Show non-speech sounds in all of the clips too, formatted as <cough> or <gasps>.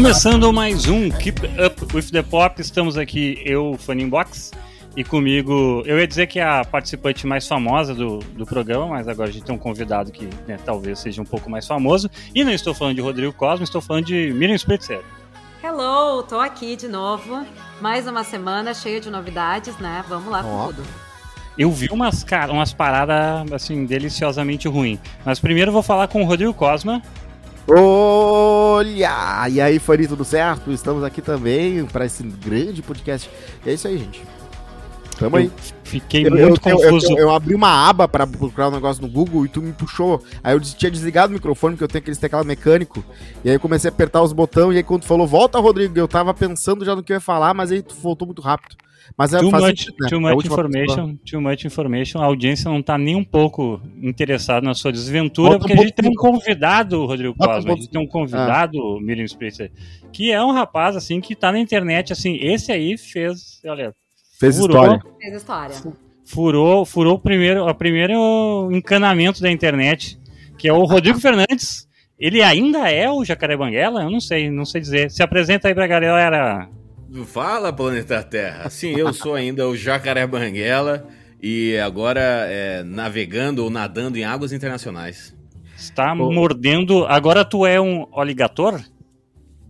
Começando mais um Keep Up with the Pop, estamos aqui, eu, Box e comigo, eu ia dizer que é a participante mais famosa do, do programa, mas agora a gente tem um convidado que né, talvez seja um pouco mais famoso. E não estou falando de Rodrigo Cosmo, estou falando de Miriam Spritzer. Hello, tô aqui de novo. Mais uma semana cheia de novidades, né? Vamos lá com tudo. Eu vi umas, umas paradas, assim, deliciosamente ruins. Mas primeiro vou falar com o Rodrigo Cosma. Olha! E aí, Fani, tudo certo? Estamos aqui também para esse grande podcast. E é isso aí, gente. Tamo aí. Fiquei eu, muito eu, confuso. Eu, eu, abri uma aba para procurar um negócio no Google e tu me puxou. Aí eu tinha desligado o microfone, porque eu tenho aquele teclado mecânico. E aí eu comecei a apertar os botões. E aí quando tu falou, volta, Rodrigo, eu tava pensando já no que eu ia falar, mas aí tu voltou muito rápido. Mas é too much, sentido, né? too much information, too much information. A audiência não está nem um pouco interessada na sua desventura, Bota porque um a gente tem um convidado, Rodrigo Cosma, a gente tem um convidado, ah. Miriam Spritzer, que é um rapaz assim que está na internet assim, esse aí fez, olha, Fez furou, história. Fez história. Furou, furou o primeiro, o primeiro encanamento da internet, que é o Rodrigo <laughs> Fernandes. Ele ainda é o Jacaré Banguela? Eu não sei, não sei dizer. Se apresenta aí pra galera. Fala, Planeta Terra. Sim, eu sou ainda o Jacaré Banguela e agora é, navegando ou nadando em águas internacionais. Está mordendo. Agora tu é um oligator?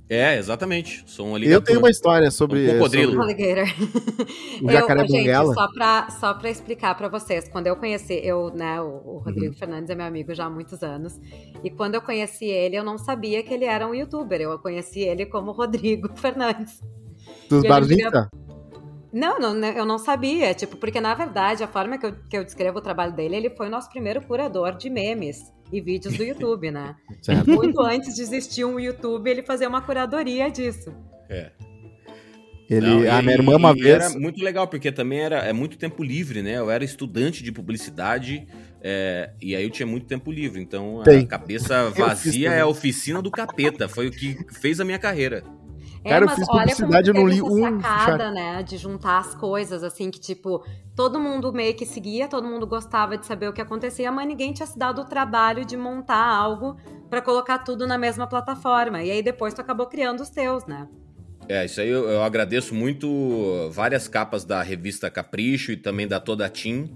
É, exatamente. Sou um alligator. Eu tenho uma história sobre... Um cocodrilo. Sobre... o <laughs> jacaré eu, gente, só pra, só pra explicar pra vocês, quando eu conheci, eu, né, o, o Rodrigo uhum. Fernandes é meu amigo já há muitos anos, e quando eu conheci ele, eu não sabia que ele era um youtuber, eu conheci ele como Rodrigo <laughs> Fernandes. Dos Barzinha? Não, não, né, eu não sabia, tipo, porque na verdade a forma que eu, que eu descrevo o trabalho dele, ele foi o nosso primeiro curador de memes e vídeos do YouTube, né? <laughs> Certo. Muito antes de existir um YouTube, ele fazia uma curadoria disso. É. Ele, Não, a minha irmã uma vez... Era muito legal, porque também era é muito tempo livre, né? Eu era estudante de publicidade é, e aí eu tinha muito tempo livre. Então a cabeça vazia é a oficina do capeta. Foi o que fez a minha carreira. É, Cara, eu fiz publicidade, eu não li um. sacada, né, de juntar as coisas, assim, que tipo, todo mundo meio que seguia, todo mundo gostava de saber o que acontecia, mas ninguém tinha se dado o trabalho de montar algo para colocar tudo na mesma plataforma. E aí depois tu acabou criando os teus, né? É, isso aí eu, eu agradeço muito várias capas da revista Capricho e também da Toda Team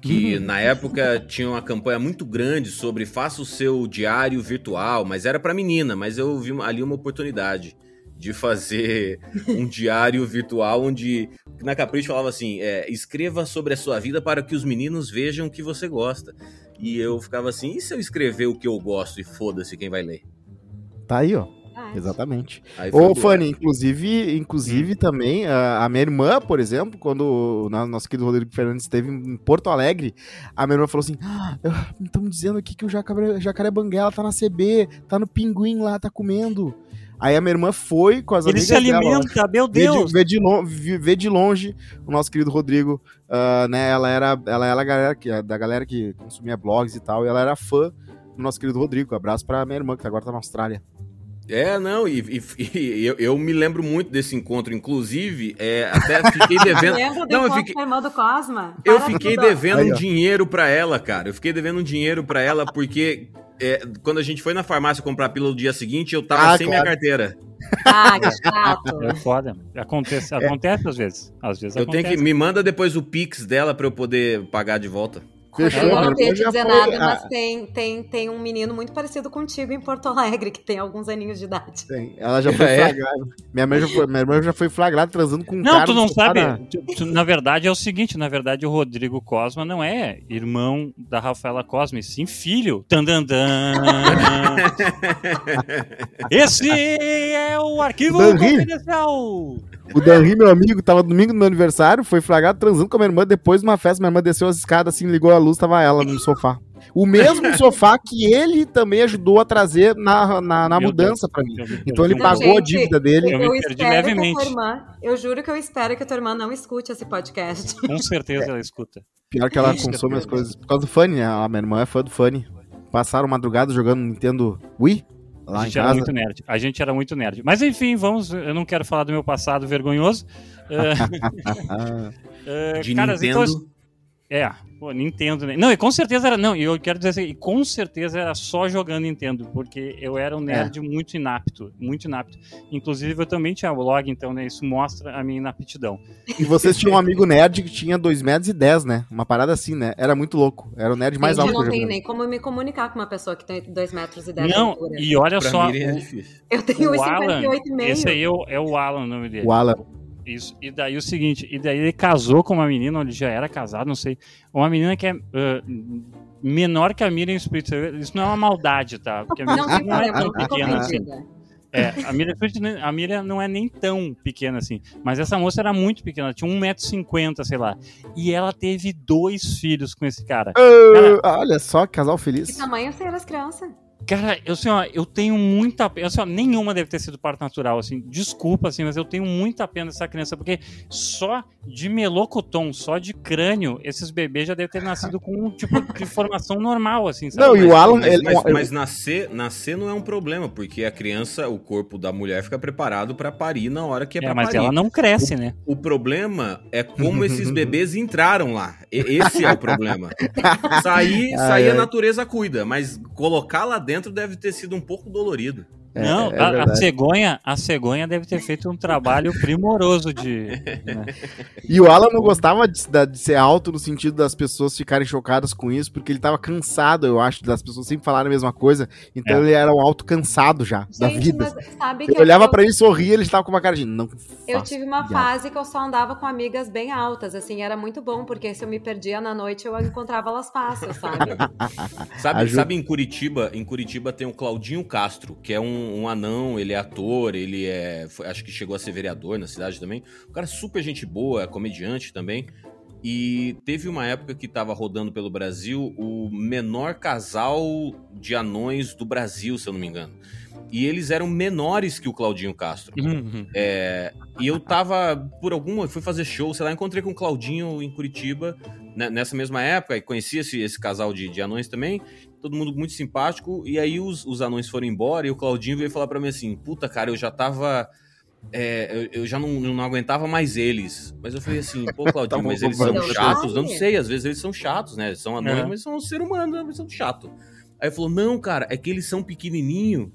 que uhum. na época tinha uma campanha muito grande sobre faça o seu diário virtual, mas era para menina, mas eu vi ali uma oportunidade de fazer um diário virtual onde na Capricho falava assim: é, escreva sobre a sua vida para que os meninos vejam o que você gosta. E eu ficava assim: e se eu escrever o que eu gosto e foda-se quem vai ler? Tá aí, ó. Exatamente. Ô, Fanny, inclusive, inclusive hum. também, a, a, minha irmã, por exemplo, quando o nosso querido Rodrigo Fernandes esteve em Porto Alegre, a minha irmã falou assim: ah, estão me dizendo aqui que o jacaré, jacaré Banguela tá na CB, tá no pinguim lá, tá comendo. Aí a minha irmã foi com as Ele amigas Ele se alimenta, dela, meu Deus! Vê de, vê, de longe o nosso querido Rodrigo, uh, né? Ela era, ela era a galera que, da galera que consumia blogs e tal, e ela era fã do nosso querido Rodrigo. abraço pra minha irmã, que agora tá na Austrália. É, não, e, e, e eu, eu, me lembro muito desse encontro, inclusive, é, até fiquei devendo. <laughs> não, eu fiquei, do Cosma? eu fiquei devendo Aí, um dinheiro para ela, cara. Eu fiquei devendo um dinheiro para ela porque é, quando a gente foi na farmácia comprar a pílula no dia seguinte, eu tava ah, sem claro. minha carteira. Ah, que chato. É foda. Acontece, é. acontece às vezes. Às vezes eu acontece. tenho que. Me manda depois o Pix dela para eu poder pagar de volta. Fechou, eu não tenho que dizer foi... nada, mas tem, tem, tem um menino muito parecido contigo em Porto Alegre, que tem alguns aninhos de idade. Tem. Ela já <laughs> foi é. flagrada. Minha mãe já foi, minha irmã já foi flagrada transando com um não, cara. Não, tu não sabe. Na verdade é o seguinte, na verdade o Rodrigo Cosma não é irmão da Rafaela Cosma, sim filho. Tandandan. <laughs> Esse é o arquivo confidencial. O Danri, meu amigo, tava domingo no meu aniversário, foi flagrado transando com a minha irmã depois de uma festa. Minha irmã desceu as escadas, assim, ligou a luz, tava ela no sofá. O mesmo <laughs> sofá que ele também ajudou a trazer na, na, na mudança para mim. Então ele pagou gente, a dívida dele. Eu, eu espero levemente. Irmã, eu juro que eu espero que a tua irmã não escute esse podcast. Com certeza é. ela escuta. Pior que ela consome as coisas por causa do Funny, né? A minha irmã é fã do Funny. Passaram madrugada jogando Nintendo Wii. Lá a gente era muito nerd. A gente era muito nerd. Mas enfim, vamos. Eu não quero falar do meu passado vergonhoso. uh, <laughs> <laughs> de cara, Nintendo. Então, É, pô, Nintendo, né? Não, e com certeza era. Não, e eu quero dizer assim, com certeza era só jogando Nintendo, porque eu era um nerd é. muito inapto, muito inapto. Inclusive, eu também tinha blog, então, né? Isso mostra a minha inaptidão. E vocês tinham um amigo nerd que tinha 2 metros e 10, né? Uma parada assim, né? Era muito louco. Era o nerd mais alto. Eu não tenho nem como me comunicar com uma pessoa que tem 2 metros e 10 Não, e olha pra só. Mim é difícil. Eu tenho 1,58 meio. Esse aí é o, é o Alan, o nome dele. O Alan. Isso. E daí o seguinte, e daí ele casou com uma menina, ele já era casado, não sei. Uma menina que é uh, menor que a Miriam Spritzer. Isso não é uma maldade, tá? Porque a Miriam não, não é tão pequena assim. É, a Miriam, a Miriam não é nem tão pequena assim. Mas essa moça era muito pequena, tinha 1,50m, sei lá. E ela teve dois filhos com esse cara. Uh, cara olha só, casal feliz. Que tamanho eram as crianças? Cara, eu, assim, ó, eu tenho muita pena. Assim, ó, nenhuma deve ter sido parto natural, assim. Desculpa, assim, mas eu tenho muita pena dessa criança, porque só de melocotom, só de crânio, esses bebês já devem ter nascido com um tipo de formação normal, assim, sabe? Não, e o Alan. Mas, ele, mas, mas, nascer, nascer não é um problema, porque a criança, o corpo da mulher fica preparado para parir na hora que é, é pra mas parir. ela não cresce, o, né? O problema é como esses bebês entraram lá. Esse é o problema. <laughs> Sair, sair a natureza cuida, mas colocar lá dentro deve ter sido um pouco dolorido. É, não, é a, a, cegonha, a cegonha deve ter feito um trabalho primoroso de. Né? E o Alan não gostava de, de, ser alto no sentido das pessoas ficarem chocadas com isso, porque ele tava cansado, eu acho, das pessoas sempre falarem a mesma coisa. Então é. ele era um alto cansado já Gente, da vida. Mas, eu olhava eu... para ele, sorria, ele estava com uma cara de não. Eu tive uma fase que eu só andava com amigas bem altas, assim, era muito bom, porque se eu me perdia na noite eu encontrava elas fácil, sabe? <laughs> sabe, sabe em Curitiba, em Curitiba tem o Claudinho Castro, que é um um, anão, ele é ator, ele é. Foi, acho que chegou a ser vereador na cidade também. O cara é super gente boa, é comediante também. E teve uma época que estava rodando pelo Brasil o menor casal de anões do Brasil, se eu não me engano. E eles eram menores que o Claudinho Castro. Uhum. É, e eu tava, por alguma, fui fazer show, sei lá, encontrei com o Claudinho em Curitiba, né, nessa mesma época, e conheci esse, esse casal de, de anões também todo mundo muito simpático. E aí os, os anões foram embora e o Claudinho veio falar para mim assim: Puta, cara, eu já tava. É, eu, eu, já não, não aguentava mais eles. Mas eu falei assim, pô, <laughs> Claudinho, tá mas eles são chatos? Eu não sei, às vezes eles são chatos, né? Eles são anões, é. mas são um ser humano, eles são chato. Aí ele falou: não, cara, é que eles são pequenininho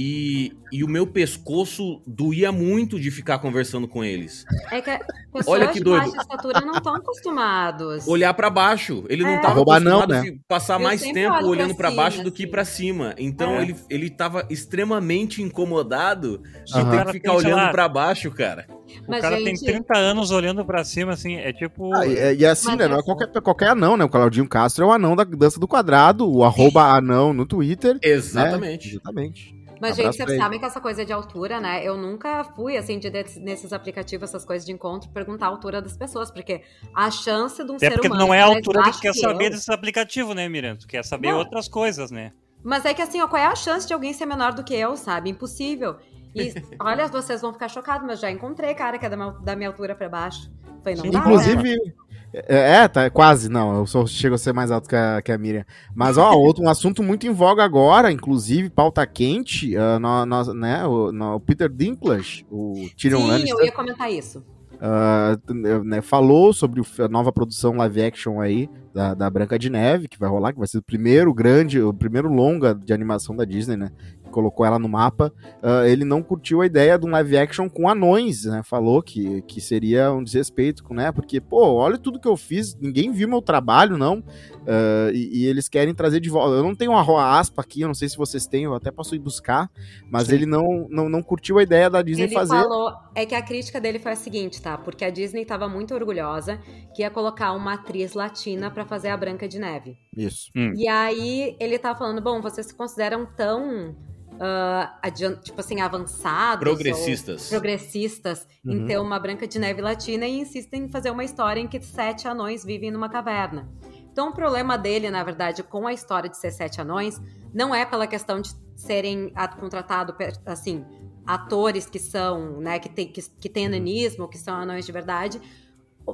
e, e o meu pescoço doía muito de ficar conversando com eles. É que pessoas Olha que doido. de baixa estatura não estão acostumados. Olhar para baixo. Ele não estava é. acostumado não, né? a passar Eu mais tempo olhando para baixo do que para cima. Então é. ele, ele tava extremamente incomodado de uhum. ter que ficar olhando para baixo, cara. Mas, o cara gente... tem 30 anos olhando pra cima, assim, é tipo. Ah, e, e, assim, Mas né? Não é, é qualquer, qualquer anão, né? O Claudinho Castro é o anão da dança do quadrado, o arroba anão no Twitter. Exatamente. Né? Exatamente. Mas, Abraço gente, vocês sabem que essa coisa de altura, né? Eu nunca fui, assim, de, nesses aplicativos, essas coisas de encontro, perguntar a altura das pessoas, porque a chance de um Até ser humano. não é a altura que tu quer saber eu... desses aplicativos, né, Miriam? Tu quer saber não. outras coisas, né? Mas é que, assim, ó, qual é a chance de alguém ser menor do que eu, sabe? Impossível. E <laughs> olha, vocês vão ficar chocados, mas já encontrei cara que é da minha, da minha altura pra baixo. Foi, não dá, Inclusive. Né? É, é, tá, quase, não, eu só chego a ser mais alto que a, que a Miriam. Mas, ó, <laughs> outro um assunto muito em voga agora, inclusive, pauta quente, uh, no, no, né, o, no, o Peter Dinklage, o Tyrion Sim, Lannister. eu ia comentar isso. Uh, né, falou sobre a nova produção live action aí da, da Branca de Neve, que vai rolar, que vai ser o primeiro grande, o primeiro longa de animação da Disney, né? Colocou ela no mapa, uh, ele não curtiu a ideia de um live action com anões, né? Falou que, que seria um desrespeito, né? Porque, pô, olha tudo que eu fiz, ninguém viu meu trabalho, não. Uh, e, e, eles querem trazer de volta. Eu não tenho uma aspa aqui, eu não sei se vocês têm, eu até posso ir buscar, mas Sim. ele não, não, não curtiu a ideia da Disney ele fazer. Ele falou, é que a crítica dele foi a seguinte, tá? Porque a Disney estava muito orgulhosa que ia colocar uma atriz latina para fazer a Branca de Neve. Isso. Hum. E aí ele tava falando, bom, vocês se consideram tão uh, tipo assim, avançados. Progressistas. progressistas uhum. em ter uma Branca de Neve latina e insistem em fazer uma história em que sete anões vivem numa caverna. Então, o problema dele, na verdade, com a história de ser sete anões, não é pela questão de serem contratados, assim, atores que são, né, que tem, que, que tem ananismo, que são anões de verdade,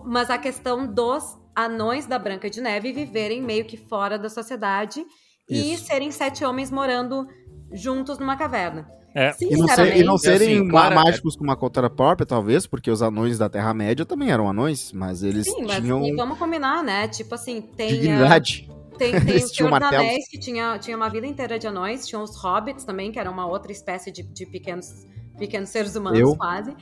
mas a questão dos anões da Branca de Neve viverem meio que fora da sociedade Isso. e serem sete homens morando juntos numa caverna. É. E não, ser, e não serem assim, claro, mágicos é... com uma cultura própria, talvez, porque os anões da Terra-média também eram anões, mas eles Sim, mas, tinham... E vamos combinar, né? Tipo assim, tem... Dignidade. Tem, <laughs> tem o Senhor dos Anéis, que tinha, tinha uma vida inteira de anões, tinha os hobbits também, que era uma outra espécie de, de pequenos, pequenos seres humanos, Eu? quase.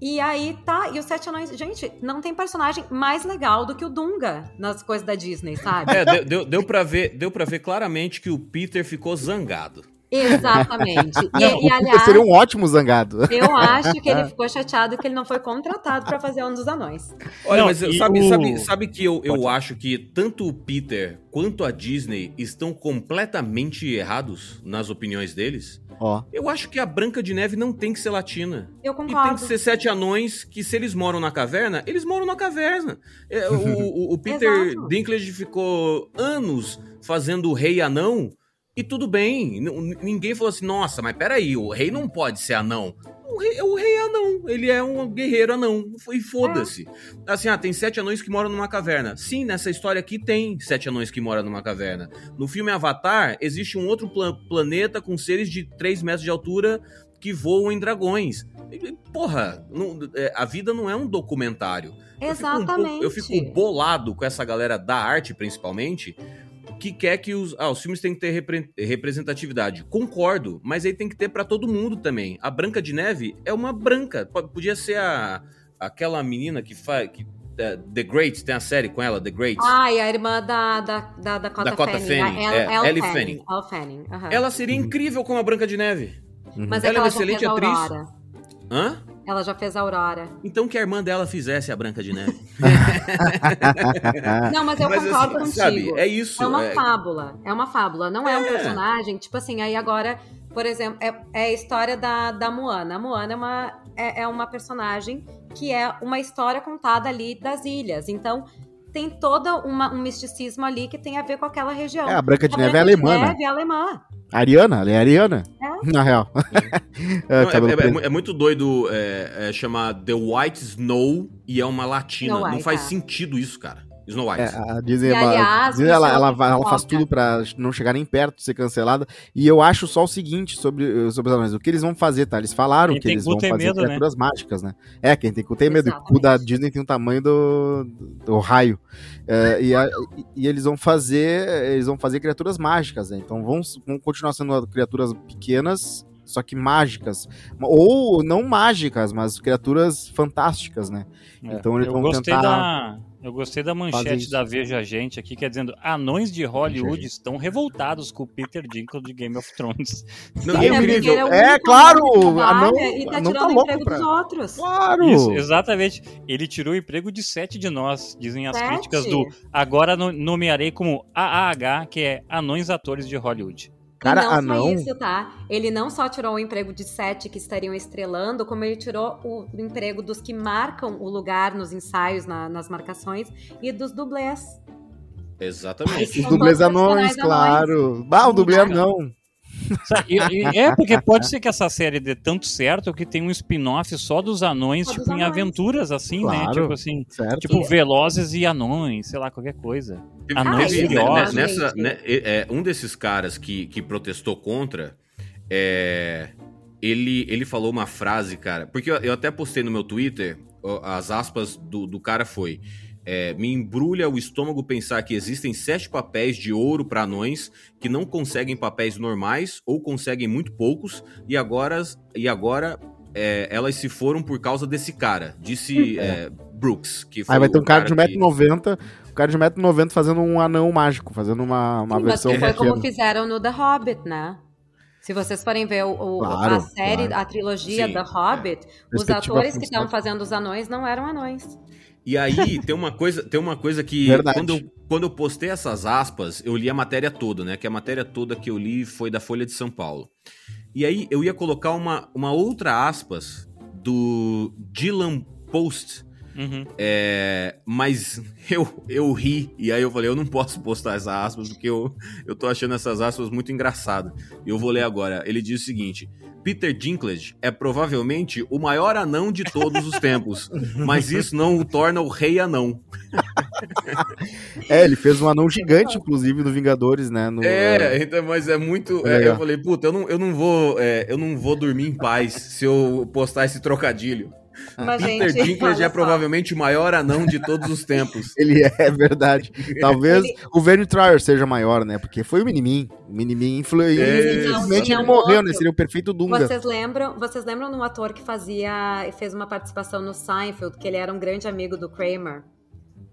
E aí tá, e os Sete Anões, gente, não tem personagem mais legal do que o Dunga nas coisas da Disney, sabe? É, deu, deu, deu, pra, ver, deu pra ver claramente que o Peter ficou zangado. Exatamente. <laughs> E, não, e aliás, seria um ótimo zangado. Eu acho que ele <laughs> ficou chateado que ele não foi contratado para fazer um dos anões. Olha, não, mas sabe, o... sabe, sabe que eu, eu acho que tanto o Peter quanto a Disney estão completamente errados nas opiniões deles? Ó. Eu acho que a Branca de Neve não tem que ser latina. Eu concordo. E tem que ser sete anões que, se eles moram na caverna, eles moram na caverna. É, o, o, o Peter <laughs> Dinklage ficou anos fazendo o rei anão e tudo bem, ninguém falou assim, nossa, mas peraí, o rei não pode ser anão. O rei, o rei é anão, ele é um guerreiro anão, e foda-se. É. Assim, ah, tem sete anões que moram numa caverna. Sim, nessa história aqui tem sete anões que moram numa caverna. No filme Avatar, existe um outro planeta com seres de 3 metros de altura que voam em dragões. Porra, não, é, a vida não é um documentário. Exatamente. Eu fico, um eu fico bolado com essa galera da arte, principalmente, que quer que os, ah, os filmes têm que ter repre representatividade. Concordo, mas aí tem que ter para todo mundo também. A Branca de Neve é uma branca. Podia ser a, aquela menina que faz. Que, uh, The Great, tem a série com ela, The Great. Ah, e a irmã da, da, da Dakota, Dakota Fanning. Fanning. A, é, Ellie Fanning. Fanning. Fanning. Uhum. Ela seria incrível como a Branca de Neve. Uhum. Mas é ela é uma excelente atriz. Hã? Ela já fez a Aurora. Então que a irmã dela fizesse a Branca de Neve. <laughs> não, mas eu mas, concordo assim, contigo. Sabe, é isso. É uma é... fábula. É uma fábula. Não é. é. um personagem. Tipo assim, aí agora, por exemplo, é, é a história da, da Moana. A Moana é uma, é, é uma personagem que é uma história contada ali das ilhas. Então, tem todo uma, um misticismo ali que tem a ver com aquela região. É, a Branca de a Neve é alemã. Branca de Neve é alemã. Ariana, ela é Ariana. É. Na real. <laughs> É. Não, é, é, é, muito doido é, chamar The White Snow e é uma latina. White, não faz sentido isso, cara. Snow White. É, a Disney, aliás, Disney ela, ela, ela, ela faz tudo para não chegar nem perto de ser cancelada. E eu acho só o seguinte sobre, sobre os anões. O que eles vão fazer, tá? Eles falaram quem que eles vão fazer medo, né? criaturas né? mágicas, né? É, quem tem cu tem medo. O cu da Disney tem o tamanho do, do raio. É, e, a, e, eles vão fazer eles vão fazer criaturas mágicas, né? Então vão, vão continuar sendo criaturas pequenas só que mágicas. Ou não mágicas, mas criaturas fantásticas, né? É, então eles vão tentar. Da, eu gostei da manchete da Veja Gente aqui, que é dizendo: anões de Hollywood estão revoltados com o Peter Dinklage de Game of Thrones. <laughs> Não, é, incrível. É, é claro! Anão, e tá tirando tá o emprego pra... dos outros. Claro! Isso, exatamente. Ele tirou o emprego de sete de nós, dizem as sete? críticas do. Agora nomearei como AAH, que é Anões Atores de Hollywood. Cara, e não anão... só isso, tá? Ele não só tirou o emprego de sete que estariam estrelando, como ele tirou o, emprego dos que marcam o lugar nos ensaios, na, nas marcações, e dos dublês. Exatamente. Os dublês anões, claro. Ah, o dublê não. É, porque pode ser que essa série dê tanto certo que tem um spin-off só dos anões, só tipo, dos em anões. aventuras, assim, né? claro, né? Tipo assim, certo. tipo Velozes e Anões, sei lá, qualquer coisa. Anões ah, furiosos. Nessa, né, é, um desses caras que, que protestou contra, é, ele, ele falou uma frase, cara, porque eu, eu até postei no meu Twitter, as aspas do, do cara foi... É, me embrulha o estômago pensar que existem sete papéis de ouro para anões que não conseguem papéis normais ou conseguem muito poucos e agora, e agora é, elas se foram por causa desse cara, disse é. é Brooks. Que Aí vai ter um cara, cara de 1,90m, que... um cara de 1,90m fazendo um anão mágico, fazendo uma, uma Sim, versão mas foi pequena. como fizeram no The Hobbit, né? Se vocês forem ver o, o claro, a série, claro. a trilogia Sim, The Hobbit, os atores que estavam fazendo os anões não eram anões. E aí tem uma coisa, tem uma coisa que quando eu, quando eu postei essas aspas, eu li a matéria toda, né? Que a matéria toda que eu li foi da Folha de São Paulo. E aí eu ia colocar uma, uma outra aspas do Dylan Post, Uhum. É, mas eu, eu ri, e aí eu falei, eu não posso postar essas aspas, porque eu, eu tô achando essas aspas muito engraçadas. Eu vou ler agora. Ele diz o seguinte: Peter Dinklage é provavelmente o maior anão de todos os tempos, <laughs> mas isso não o torna o rei anão. <laughs> é, ele fez um anão gigante, inclusive, no Vingadores, né? No, é, então, mas é muito. É, eu falei, puta, eu não, eu não vou. É, eu não vou dormir em paz se eu postar esse trocadilho. Mas, Peter gente, Dinklage é provavelmente o maior anão de todos os tempos. <laughs> Ele é, é verdade. Talvez ele... o Verne Trier seja maior, né? Porque foi o Minimin. O Minimin influenciou. É. Infelizmente ele morreu, né? Seria o perfeito Dunga. Vocês lembram, vocês lembram de um ator que fazia fez uma participação no Seinfeld, que ele era um grande amigo do Kramer?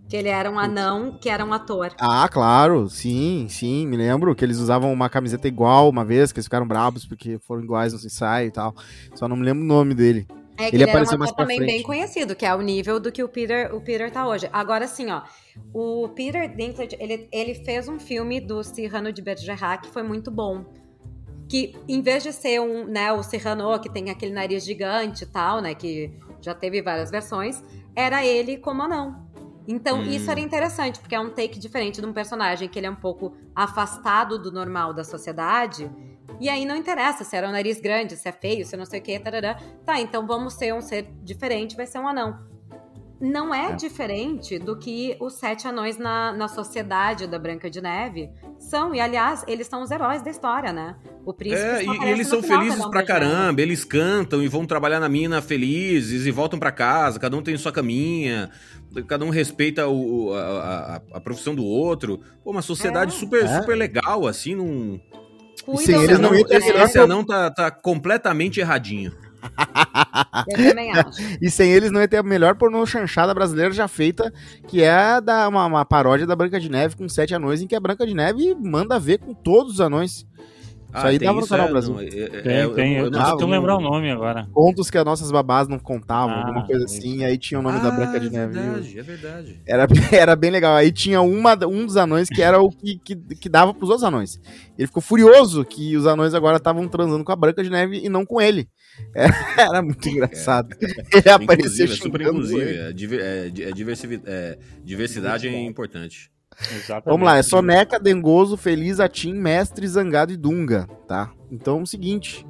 Que ele era um anão, que era um ator. Ah, claro, sim, sim, me lembro que eles usavam uma camiseta igual uma vez, que eles ficaram bravos porque foram iguais no ensaio e tal. Só não me lembro o nome dele. É que ele, ele apareceu mais também frente. bem conhecido, que é o nível do que o Peter, o Peter tá hoje. Agora sim, ó, o Peter Dinklage, ele, ele fez um filme do Cyrano de Bergerac que foi muito bom. Que em vez de ser um, né, o Cyrano que tem aquele nariz gigante e tal, né, que já teve várias versões, era ele como anão. Então, hum. isso era interessante, porque é um take diferente de um personagem que ele é um pouco afastado do normal da sociedade e aí não interessa se era um nariz grande, se é feio, se não sei o que, tarará. Tá, então vamos ser um ser diferente, vai ser um anão. Não é, é. diferente do que os sete anões na, na sociedade da Branca de Neve são. E, aliás, eles são os heróis da história, né? O príncipe é, e eles são felizes pra caramba, eles cantam e vão trabalhar na mina felizes e voltam para casa, cada um tem sua caminha, cada um respeita o, a, a, a profissão do outro. Pô, uma sociedade é. super, é. super legal, assim, num cuidam. Sem eles não, esse, esse anão tá, tá completamente erradinho. <laughs> Eu também acho. <laughs> e sem eles não ia ter a melhor pornô chanchada brasileira já feita, que é da, uma, uma, paródia da Branca de Neve com sete anões, em que a Branca de Neve manda ver com todos os anões. Ah, isso aí dava no canal é, Brasil. Não, é, é, tem, é, tem. Eu, eu, não tô lembrar o nome agora. Contos que as nossas babás não contavam, ah, alguma coisa assim. Aí tinha o nome ah, da Branca de Neve. É verdade, é verdade. Era, <laughs> era bem legal. Aí tinha uma, um dos anões que era o que, que, que dava pros outros anões. Ele ficou furioso que os anões agora estavam transando com a Branca de Neve e não com ele. <laughs> Era, era muito engraçado. Ele aparecia super inclusive. É, é, diversidade é importante. Exatamente. Vamos lá, é Soneca, Dengoso, Feliz, Atim, Mestre, Zangado e Dunga, tá? Então, é o seguinte,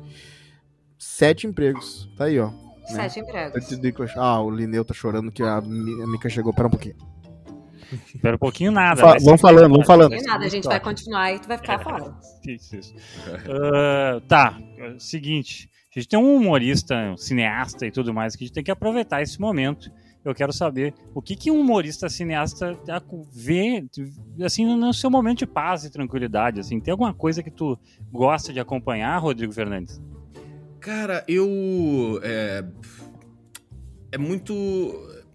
sete empregos, tá aí, ó. Né? Sete empregos. Ah, o Lineu tá chorando que a Mica chegou, pera um pouquinho. Espera um pouquinho nada. Fa vamos falando, vamos falando. Não nada, a gente vai continuar e tu vai ficar <laughs> é, fora. Isso, isso. Uh, tá, seguinte, a gente tem um humorista, um cineasta e tudo mais que a gente tem que aproveitar esse momento eu quero saber o que, que um humorista cineasta vê, assim, no seu momento de paz e tranquilidade, assim. Tem alguma coisa que tu gosta de acompanhar, Rodrigo Fernandes? Cara, eu... É, é muito...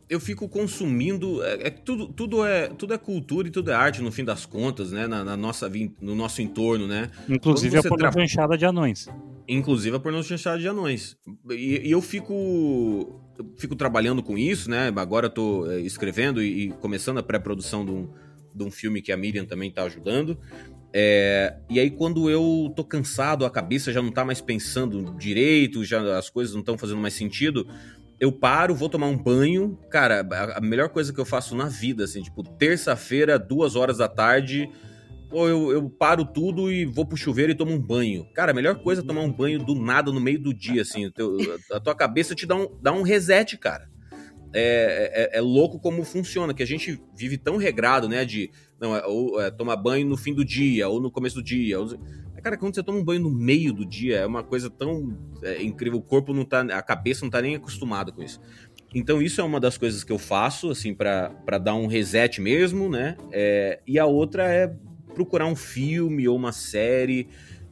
Eu fico consumindo... É, é, tudo, tudo, é, tudo é cultura e tudo é arte, no fim das contas, né? Na, na nossa, no nosso entorno, né? Inclusive a pornochanchada tra... de anões. Inclusive a pornochanchada de anões. E, e eu fico fico trabalhando com isso, né? Agora eu tô é, escrevendo e, e começando a pré-produção de um, de um filme que a Miriam também tá ajudando. É, e aí, quando eu tô cansado, a cabeça já não tá mais pensando direito, já as coisas não estão fazendo mais sentido, eu paro, vou tomar um banho. Cara, a melhor coisa que eu faço na vida, assim, tipo, terça-feira, duas horas da tarde, ou eu, eu, paro tudo e vou pro chuveiro e tomo um banho. Cara, a melhor coisa é tomar um banho do nada no meio do dia, assim. a tua cabeça te dá um, dá um reset, cara. É, é, é, louco como funciona, que a gente vive tão regrado, né? De não, é, ou é, tomar banho no fim do dia, ou no começo do dia. Ou... Cara, quando você toma um banho no meio do dia, é uma coisa tão é, incrível. O corpo não tá. A cabeça não tá nem acostumado com isso. Então, isso é uma das coisas que eu faço, assim, para dar um reset mesmo, né? É, e a outra é procurar um filme ou uma série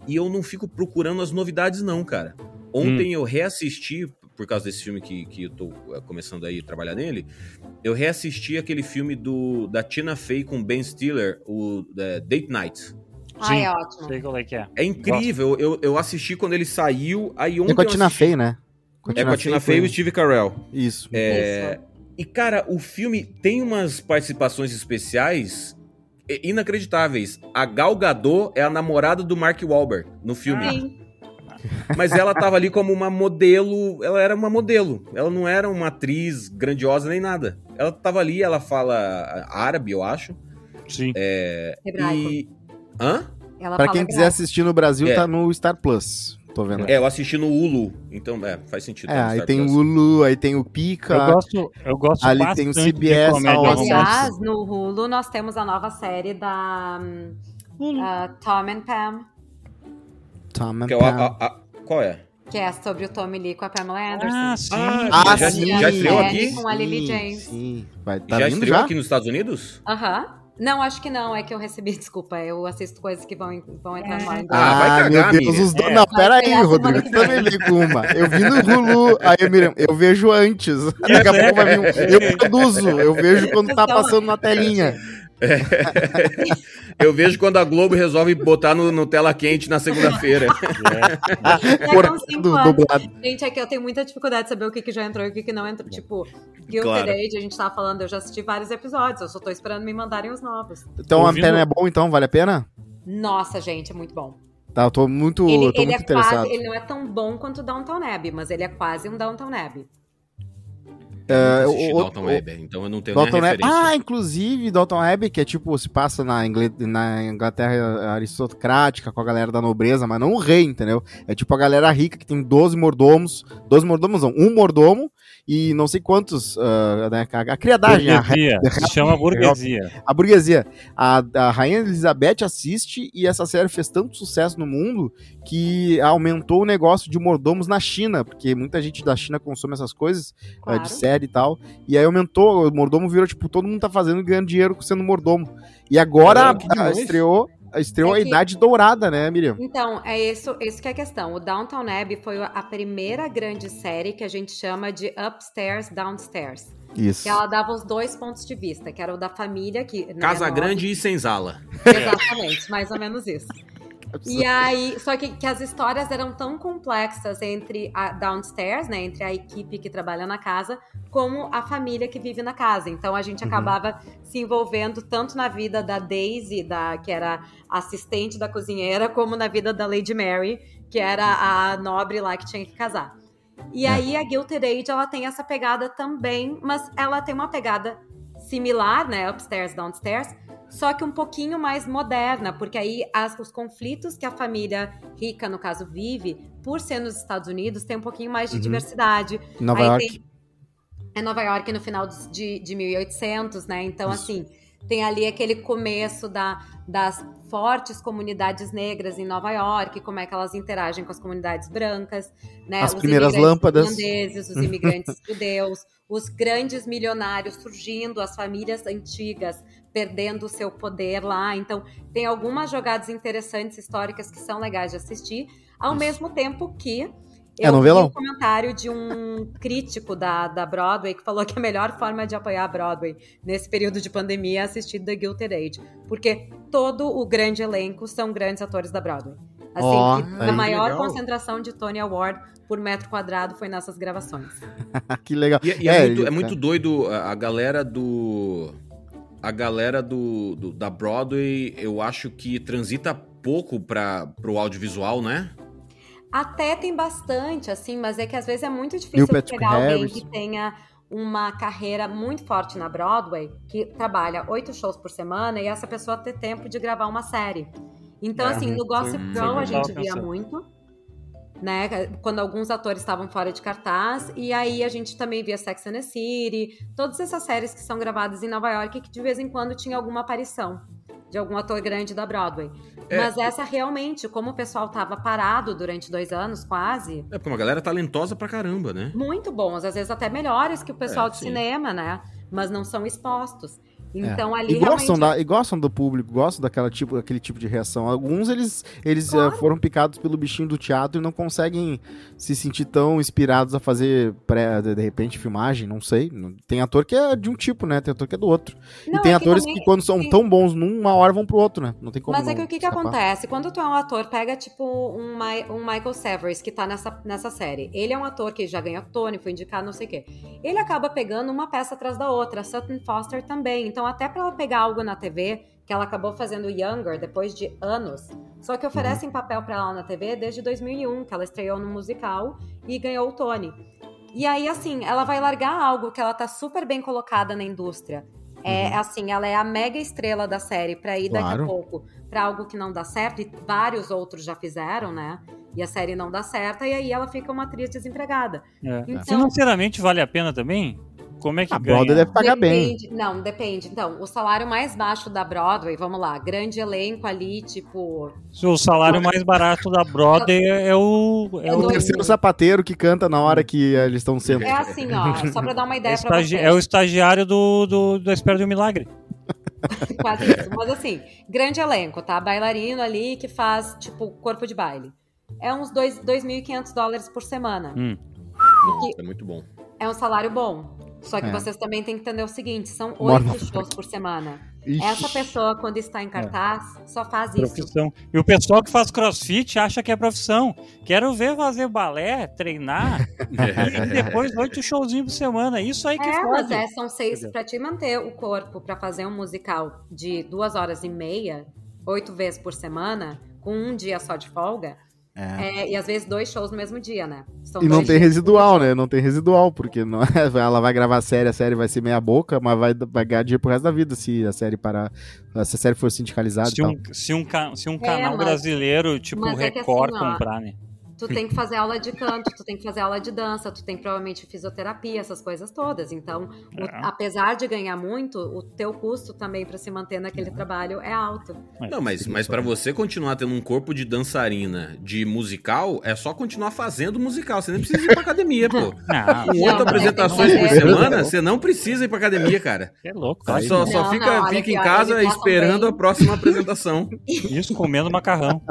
e eu não fico procurando as novidades, não, cara. Ontem hum. eu reassisti, por causa desse filme que, que eu tô eh, começando aí a trabalhar nele, eu reassisti aquele filme do, da Tina Fey com Ben Stiller, o é, Date Night. Ah, é ótimo. Sei qual é que é. É incrível. Eu, eu assisti quando ele saiu. Aí ontem é com a Tina Fey, né? Com é com a Tina Fey e o Steve Carell. Isso. É... Isso. E, cara, o filme tem umas participações especiais inacreditáveis. A Gal Gadot é a namorada do Mark Wahlberg no filme. Sim. Mas ela tava ali como uma modelo, ela era uma modelo. Ela não era uma atriz grandiosa nem nada. Ela tava ali, ela fala árabe, eu acho. Sim. É, Hebraico. E... Hã? Ela pra quem quiser assistir no Brasil, é. tá no Star Plus. Tô vendo. É, eu assisti no Hulu, então é, faz sentido. É, aí tem o Hulu, aí tem o Pica. Eu gosto, eu gosto Ali tem o CBS. Aliás, no Hulu nós temos a nova série da uh, Tom and Pam. Tom and que Pam. É a, a, a, qual é? Que é sobre o Tommy Lee com a Pamela Anderson. Ah, sim. Ah, já, sim. já estreou aqui? Com a Lily James. Sim, vai, tá já estreou já? aqui nos Estados Unidos? Aham. Não, acho que não. É que eu recebi, <laughs> desculpa. Eu assisto coisas que vão, vão entrar no ar. Ah, vai cagar, meu Deus, amiga. os dois. É. Não, pera aí, Rodrigo. Tu também <laughs> veio com uma. Eu vi no Hulu, aí, Miriam, eu vejo antes. Daqui a pouco vai vir um. Eu produzo, eu vejo quando tá passando na telinha. Eu vejo quando a Globo resolve botar no, no tela quente na segunda-feira. É <laughs> cinco do dublado. Gente, é que eu tenho muita dificuldade de saber o que, que já entrou e o que, que não entrou. Tipo, Guilty Claro. Age, a gente tava falando, eu já assisti vários episódios, eu só tô esperando me mandarem os novos. Então a antena é bom, então? Vale a pena? Nossa, gente, é muito bom. Tá, eu tô muito, Ele, tô ele muito é interessado. quase, ele não é tão bom quanto o Downtown Abbey, mas ele é quase um Downtown Abbey. Eu assisti o- Dalton o- então eu não tenho Dalton nem. Ah, inclusive, Dalton Web, que é tipo, se passa na, Ingle- na Inglaterra aristocrática, com a galera da nobreza, mas não o rei, entendeu? É tipo a galera rica que tem 12 mordomos. 12 mordomos não, um mordomo e não sei quantos. ah, né, a, a criadagem, a, Burguesia. Se chama burguesia. a burguesia. A, a Rainha Elizabeth assiste e essa série fez tanto sucesso no mundo que aumentou o negócio de mordomos na China, porque muita gente da China consome essas coisas eh, Claro. de série e tal. E aí aumentou, o mordomo virou, tipo, todo mundo tá fazendo e ganhando dinheiro sendo mordomo. E agora ah, demais. estreou, estreou É a que- Idade Dourada, né, Miriam? Então, é isso, isso que é a questão. O Downtown Abbey foi a primeira grande série que a gente chama de Upstairs, Downstairs. Isso. Que ela dava os dois pontos de vista, que era o da família, que... né, Casa nova- Grande e Senzala. Exatamente, <laughs> mais ou menos isso. E aí, só que, que as histórias eram tão complexas entre a downstairs, né, entre a equipe que trabalha na casa, como a família que vive na casa. Então a gente Uhum. acabava se envolvendo tanto na vida da Daisy, da que era assistente da cozinheira, como na vida da Lady Mary, que era a nobre lá que tinha que casar. E É. aí a Gilded Age, ela tem essa pegada também, mas ela tem uma pegada similar, né, upstairs, downstairs, só que um pouquinho mais moderna, porque aí as- os conflitos que a família rica, no caso, vive, por ser nos Estados Unidos, tem um pouquinho mais de Uhum. diversidade. Nova Aí York. tem- é Nova York no final de, de 1800, né? Então, assim, tem ali aquele começo da, das fortes comunidades negras em Nova York, como é que elas interagem com as comunidades brancas, né? As Os primeiras lâmpadas. irlandeses, os <laughs> imigrantes judeus, os grandes milionários surgindo, as famílias antigas perdendo o seu poder lá. Então, tem algumas jogadas interessantes históricas que são legais de assistir, ao Isso. mesmo tempo que É eu vi novelão. um comentário de um <laughs> crítico da, da Broadway que falou que a melhor forma de apoiar a Broadway nesse período de pandemia é assistir The Guilty Age, porque todo o grande elenco são grandes atores da Broadway. Assim, aí. a maior Legal. concentração de Tony Award por metro quadrado foi nessas gravações. <laughs> que legal. E, e é, É, muito, é muito tá- doido a galera do. A galera do, do- da Broadway, eu acho que transita pouco para pro audiovisual, né? Até tem bastante, assim, mas é que às vezes é muito difícil pegar alguém Harris. que tenha uma carreira muito forte na Broadway, que trabalha oito shows por semana e essa pessoa ter tempo de gravar uma série. Então, É, assim, no Gossip Girl a o gente via muito, né? Quando alguns atores estavam fora de cartaz, e aí a gente também via Sex and the City, todas essas séries que são gravadas em Nova York que de vez em quando tinha alguma aparição de algum ator grande da Broadway. É. Mas essa realmente, como o pessoal tava parado durante dois anos quase, É porque uma galera talentosa pra caramba, né? muito bons, às vezes até melhores que o pessoal É, de sim. cinema, né? Mas não são expostos. Então É. ali e gostam, realmente... da, e gostam do público, gostam daquela tipo, daquele tipo de reação. Alguns eles, eles Claro. eh, foram picados pelo bichinho do teatro e não conseguem se sentir tão inspirados a fazer pré, de, de repente filmagem, não sei. Tem ator que é de um tipo, né? Tem ator que é do outro. Não, e tem é atores também- que quando são tão bons numa hora vão pro outro, né? Não tem como Mas é que o que, que acontece? Quando tu é um ator, pega tipo um, Mi- um Michael Severus, que tá nessa, nessa série. Ele é um ator que já ganhou Tony, foi indicado, não sei o quê. Ele acaba pegando uma peça atrás da outra. Sutton Foster também. Então, até pra ela pegar algo na TV, que ela acabou fazendo Younger depois de anos. Só que oferecem papel pra ela na TV desde 2001, que ela estreou no musical e ganhou o Tony. E aí, assim, ela vai largar algo que ela tá super bem colocada na indústria. É assim, ela é a mega estrela da série pra ir daqui Claro. a pouco pra algo que não dá certo, e vários outros já fizeram, né? e a série não dá certo, e aí ela fica uma atriz desempregada. É. Então, Financeiramente vale a pena também? Como é que a ganha? Broadway deve pagar depende, bem. Não, depende. Então, o salário mais baixo da Broadway, vamos lá, grande elenco ali, tipo. O salário mais barato da Broadway é o. É, é o terceiro sapateiro que canta na hora que eles estão sendo. É assim, ó, só pra dar uma ideia é pra vocês. É o estagiário do, do, da Espera de um Milagre. <laughs> Quase isso. Mas assim, grande elenco, tá? Bailarino ali que faz, tipo, corpo de baile. É uns 2.500 dólares por semana. Hum. Nossa, é muito bom. É um salário bom. Só que é. vocês também têm que entender o seguinte: são oito shows por semana. Ixi. Essa pessoa, quando está em cartaz, é. só faz profissão. isso. E o pessoal que faz crossfit acha que é profissão. Quero ver fazer balé, treinar, <laughs> e depois oito showzinhos por semana. Isso aí que é. Mas é, são seis para te manter o corpo para fazer um musical de duas horas e meia, oito vezes por semana, com um dia só de folga é. É, e às vezes dois shows no mesmo dia, né? São e não tem residual, né? Não tem residual, porque não é, <laughs> ela vai gravar a série, a série vai ser meia boca, mas vai, vai ganhar dinheiro pro resto da vida se a série parar. Se a série for sindicalizada. Se, um, se um, se um é, canal mas, brasileiro, tipo o Record, assim, comprar, né? Tu tem que fazer aula de canto, tu tem que fazer aula de dança, tu tem provavelmente fisioterapia, essas coisas todas. Então, o, é. apesar de ganhar muito, o teu custo também para se manter naquele trabalho é alto. Não, mas, mas para você continuar tendo um corpo de dançarina de musical, é só continuar fazendo musical. Você nem precisa ir pra academia, pô. <laughs> Não, Com oito apresentações por semana, você não precisa ir pra academia, cara. É louco, cara. Só, só não, fica, não, fica em casa esperando bem. a próxima apresentação. Isso, comendo macarrão. <laughs>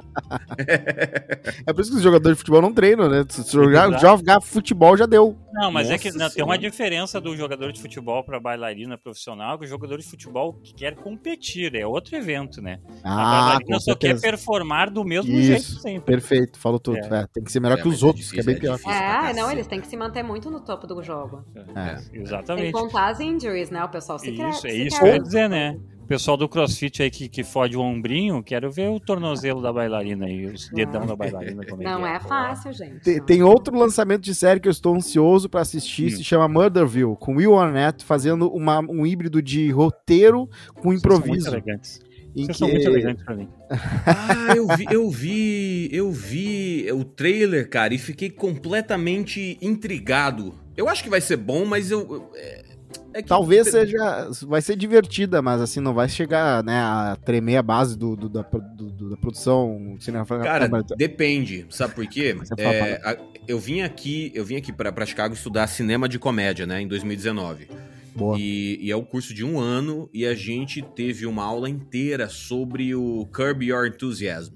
É por isso que os jogadores futebol não treino, né? Se jogar, jogar futebol já deu. Não, mas Nossa é que não, tem uma diferença do jogador de futebol para bailarina profissional, que o jogador de futebol que quer competir, é outro evento, né? Ah, a bailarina só quer performar do mesmo Isso, jeito sempre. Perfeito, falou tudo. É. É, tem que ser melhor é, que os outros, difícil, que é bem pior. É, não, eles têm que se manter muito no topo do jogo. É, exatamente. Tem que contar as injuries, né? O pessoal se Isso, é isso que eu ia dizer, né? Pessoal do crossfit aí que, que fode o ombrinho, quero ver o tornozelo da bailarina e os dedão da bailarina. Como é não é, é fácil, gente. Tem, tem, outro lançamento de série que eu estou ansioso para assistir, hum. se chama Murderville, com Will Arnett fazendo uma, um híbrido de roteiro com improviso. Vocês são muito elegantes. Vocês que... são muito elegantes pra mim. ah, eu vi, eu vi, eu vi o trailer, cara, e fiquei completamente intrigado. Eu acho que vai ser bom, mas eu. É, é que... Talvez seja. Vai ser divertida, mas assim, não vai chegar né, a tremer a base do, do, da, do, da produção cinematográfica. Cara, depende. Sabe por quê? É, a, eu vim aqui, eu vim aqui para Chicago estudar cinema de comédia, né, em 2019. Boa. E, e, é o um curso de um ano e a gente teve uma aula inteira sobre o Curb Your Enthusiasm.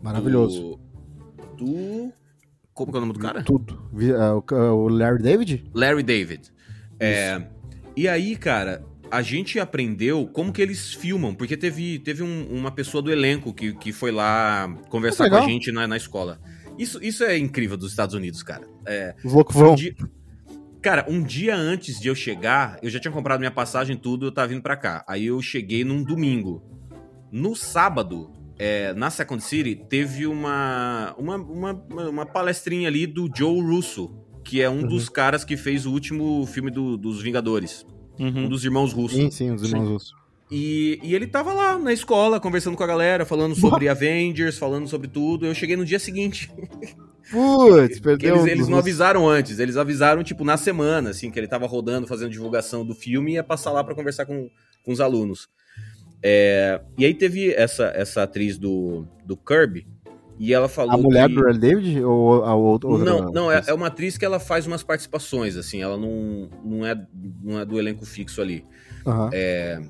Maravilhoso. Do. do... Como é o nome do cara? Tudo. É, o Larry David? Larry David. É, e aí, cara, a gente aprendeu como que eles filmam, porque teve, teve um, uma pessoa do elenco que, que foi lá conversar com a gente na, na escola. Isso, isso é incrível dos Estados Unidos, cara. É, Os loucos vão. Um dia, cara, um dia antes de eu chegar, eu já tinha comprado minha passagem tudo, eu tava vindo pra cá. Aí eu cheguei num domingo. No sábado, é, na Second City, teve uma, uma, uma, uma palestrinha ali do Joe Russo, que é um uhum. dos caras que fez o último filme do, dos Vingadores. Uhum. Um dos irmãos russos. Sim, sim, os irmãos russos. E, e ele tava lá na escola, conversando com a galera, falando sobre Avengers, falando sobre tudo. Eu cheguei no dia seguinte. Putz, <laughs> perdeu. Eles, eles não avisaram antes, eles avisaram, tipo, na semana, assim, que ele tava rodando, fazendo divulgação do filme e ia passar lá para conversar com, com os alunos. É, e aí teve essa, essa atriz do, do Kirby, e ela falou. A mulher que... do Red David ou a outra? Não, não é, é, uma atriz que ela faz umas participações, assim, ela não, não, é, não é do elenco fixo ali. Uhum. É,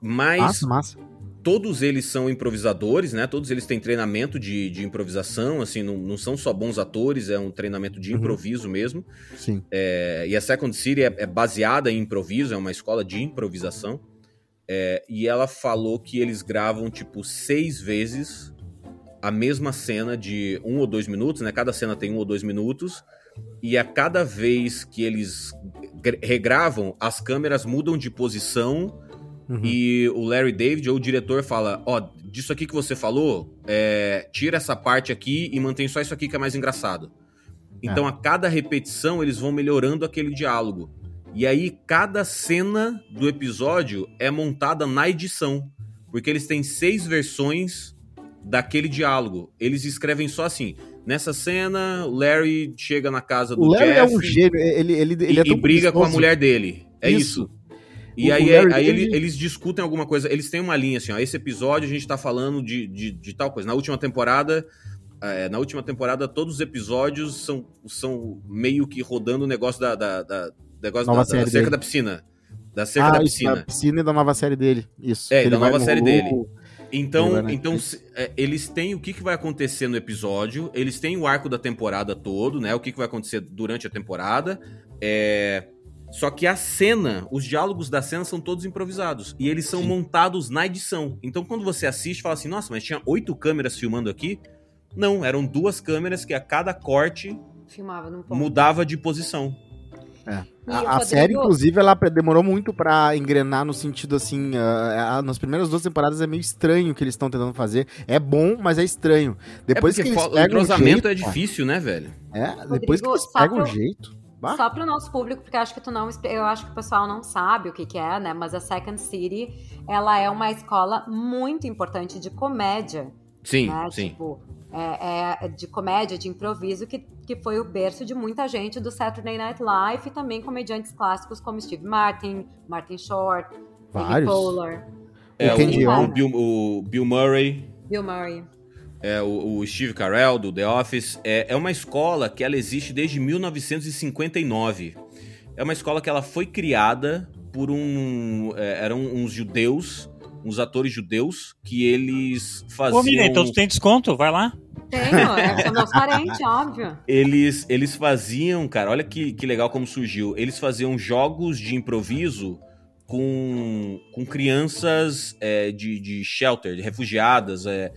mas. Massa, massa. Todos eles são improvisadores, né? Todos eles têm treinamento de, de improvisação, assim, não, não são só bons atores, é um treinamento de uhum. improviso uhum. mesmo. Sim. É, e a Second City é, é, baseada em improviso, é uma escola de improvisação. É, e ela falou que eles gravam, tipo, seis vezes a mesma cena de um ou dois minutos, né? Cada cena tem um ou dois minutos. E a cada vez que eles regravam, as câmeras mudam de posição. Uhum. E o Larry David, ou o diretor, fala: Ó, oh, disso aqui que você falou, é, tira essa parte aqui e mantém só isso aqui que é mais engraçado. Então, é. a cada repetição, eles vão melhorando aquele diálogo. E aí, cada cena do episódio é montada na edição. Porque eles têm seis versões daquele diálogo. Eles escrevem só assim: Nessa cena, o Larry chega na casa do o Larry Jeff. é um gênio, ele, ele, ele e, é e briga com a mulher dele. É isso. isso. E o, aí, o aí, ele... eles discutem alguma coisa. Eles têm uma linha assim, ó. Esse episódio a gente tá falando de, de, de tal coisa. Na última temporada, é, na última temporada, todos os episódios são, são meio que rodando o negócio da, da, da negócio da, da cerca dele. da piscina. Da cerca ah, da piscina. Da piscina e da nova série dele. Isso. É, da nova série dele. Então, então é, eles têm o que, que vai acontecer no episódio, eles têm o arco da temporada todo, né? O que, que vai acontecer durante a temporada. É... Só que a cena, os diálogos da cena são todos improvisados. E eles são Sim. montados na edição. Então, quando você assiste, fala assim: nossa, mas tinha oito câmeras filmando aqui. Não, eram duas câmeras que a cada corte mudava de posição. É. A, a Rodrigo... série, inclusive, ela demorou muito para engrenar no sentido assim. Uh, nas primeiras duas temporadas é meio estranho o que eles estão tentando fazer. É bom, mas é estranho. Depois é que eles pegam o jeito, é difícil, né, velho? É, Rodrigo, depois que eles pegam o jeito. Bah. Só para o nosso público, porque acho que tu não, eu acho que o pessoal não sabe o que, que é, né? Mas a Second City, ela é uma escola muito importante de comédia. Sim, né? sim. Tipo, é, é, de comédia, de improviso, que, que foi o berço de muita gente do Saturday Night Live e também comediantes clássicos como Steve Martin, Martin Short, Vários. Polar. É, o, o, Bill, o, Bill, Murray. Bill Murray. É, o, o, Steve Carell, do The Office. É, é uma escola que ela existe desde 1959. É uma escola que ela foi criada por um... É, eram uns judeus uns atores judeus que eles faziam. Ô, Miriam, então tu tem desconto? Vai lá. Tenho, é meu <laughs> parente, óbvio. Eles, eles faziam, cara, olha que, que legal como surgiu. Eles faziam jogos de improviso com, com crianças é, de, de shelter, de refugiadas, é,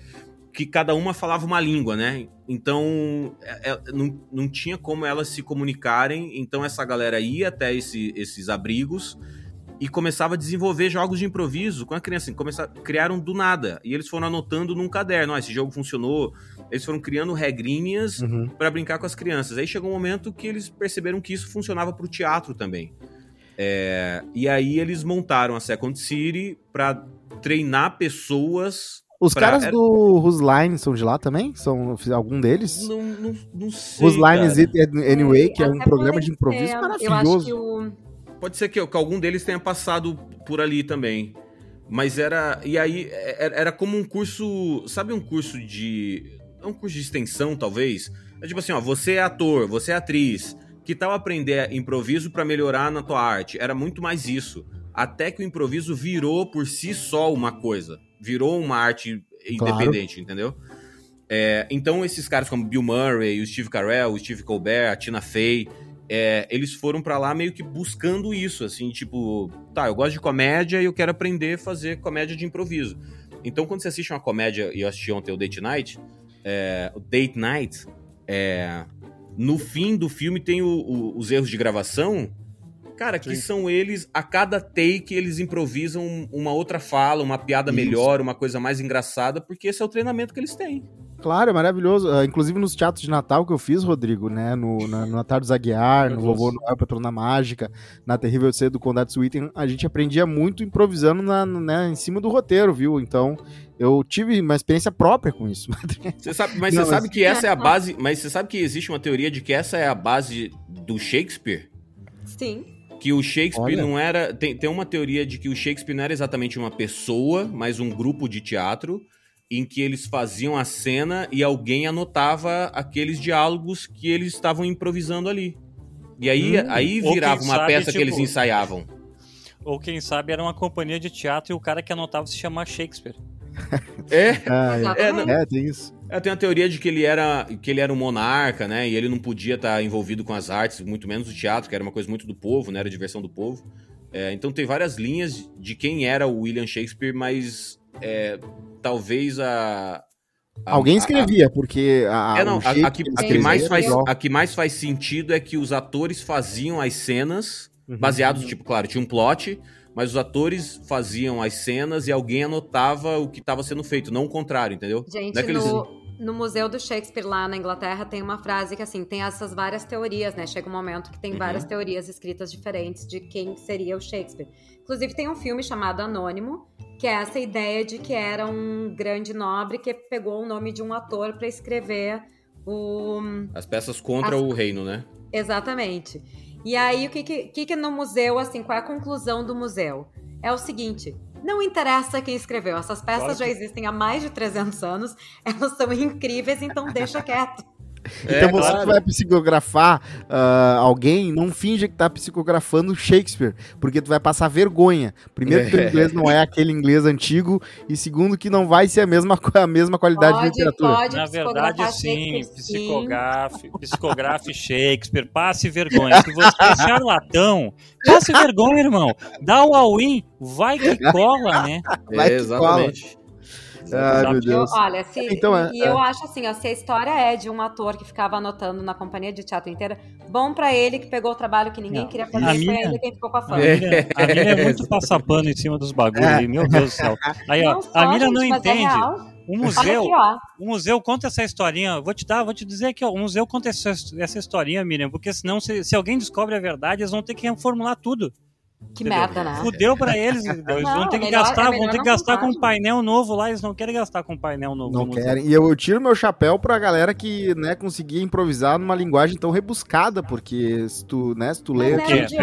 que cada uma falava uma língua, né? Então é, é, não, não tinha como elas se comunicarem. Então essa galera ia até esse, esses abrigos e começava a desenvolver jogos de improviso com a criança. Assim, começaram, criaram do nada. E eles foram anotando num caderno. Ah, esse jogo funcionou. Eles foram criando regrinhas uhum. para brincar com as crianças. Aí chegou um momento que eles perceberam que isso funcionava para o teatro também. É, e aí eles montaram a Second City para treinar pessoas. Os pra... caras do Whose Line são de lá também? São algum deles? Não, não, não sei. Whose Line is It Anyway, que é um programa de improviso maravilhoso. Eu acho que o Pode ser que, que algum deles tenha passado por ali também. Mas era. E aí, era, era como um curso. Sabe um curso de. É um curso de extensão, talvez? É tipo assim, ó, você é ator, você é atriz. Que tal aprender improviso para melhorar na tua arte? Era muito mais isso. Até que o improviso virou por si só uma coisa. Virou uma arte independente, claro. entendeu? É, então, esses caras como Bill Murray, o Steve Carell, o Steve Colbert, a Tina Fey, é, eles foram para lá meio que buscando isso, assim, tipo, tá, eu gosto de comédia e eu quero aprender a fazer comédia de improviso. Então, quando você assiste uma comédia, e eu assisti ontem o Date Night, é, o Date Night, é, no fim do filme tem o, o, os erros de gravação, cara, que Sim. são eles, a cada take eles improvisam uma outra fala, uma piada isso. melhor, uma coisa mais engraçada, porque esse é o treinamento que eles têm. Claro, é maravilhoso. Uh, inclusive nos teatros de Natal que eu fiz, Rodrigo, né? No, na, no Natal dos Aguiar, no Vovô Noel, Patrona Mágica, na Terrível Cedo do Condado Sweeten, a gente aprendia muito improvisando na, né, em cima do roteiro, viu? Então, eu tive uma experiência própria com isso. <laughs> Você sabe, mas Não, você mas... sabe que essa é a base. Mas você sabe que existe uma teoria de que essa é a base do Shakespeare? Sim. Que o Shakespeare Olha. não era. Tem, tem uma teoria de que o Shakespeare não era exatamente uma pessoa, mas um grupo de teatro em que eles faziam a cena e alguém anotava aqueles diálogos que eles estavam improvisando ali. E aí, hum, aí virava uma sabe, peça tipo, que eles tipo, ensaiavam. <laughs> Ou quem sabe era uma companhia de teatro e o cara que anotava se chamava Shakespeare. é, ah, é. <laughs> É, não, é, tem isso. Eu tenho a teoria de que ele era que ele era um monarca, né? E ele não podia estar envolvido com as artes, muito menos o teatro, que era uma coisa muito do povo, né? Era diversão do povo. É, então tem várias linhas de quem era o William Shakespeare, mas é, talvez a, a Alguém escrevia, a, porque a, é, não, a, a, que, a, que mais faz, a que mais faz sentido é que os atores faziam as cenas, uhum. baseados, tipo, claro, tinha um plot, mas os atores faziam as cenas e alguém anotava o que estava sendo feito, não o contrário, entendeu? Gente, é no, no Museu do Shakespeare, lá na Inglaterra, tem uma frase que, assim, tem essas várias teorias, né? Chega um momento que tem uhum. várias teorias escritas diferentes de quem seria o Shakespeare. Inclusive, tem um filme chamado Anônimo, que é essa ideia de que era um grande nobre que pegou o nome de um ator para escrever o... As peças contra As... o reino, né? Exatamente. E aí, o que que, que que no museu, assim, qual é a conclusão do museu? É o seguinte, não interessa quem escreveu, essas peças já existem há mais de 300 anos, elas são incríveis, então deixa quieto. É, então você claro. que vai psicografar uh, alguém, não finge que tá psicografando Shakespeare, porque tu vai passar vergonha. Primeiro que o inglês não é aquele inglês antigo, e segundo que não vai ser a mesma, a mesma qualidade pode, de literatura. Pode Na verdade, sim, psicografe, psicografe Shakespeare, passe vergonha. Se você é charlatão, passe vergonha, irmão. Dá o all-in, vai que cola, né? Vai que exatamente. Cola. Ai, meu Deus. Eu, olha, se, então, é, e é. eu acho assim, ó, se a história é de um ator que ficava anotando na companhia de teatro inteira, bom pra ele que pegou o trabalho que ninguém não. queria fazer, a foi minha, ele quem ficou com a fama. A minha, a minha é muito passar pano em cima dos bagulhos aí, meu Deus do céu. Aí, ó, a Miriam não é entende. É o museu, aqui, o museu conta essa historinha. Vou te dar, vou te dizer que o museu conta essa, essa historinha, Miriam, porque senão, se, se alguém descobre a verdade, eles vão ter que reformular tudo. Que Entendeu? merda, né? Fudeu pra eles. Eles não, vão ter que melhor, gastar, é vão ter que gastar com um painel novo lá. Eles não querem gastar com um painel novo. Não querem. E eu, eu, tiro meu chapéu pra galera que, né, conseguia improvisar numa linguagem tão rebuscada, porque se tu, né, se tu lê. Que...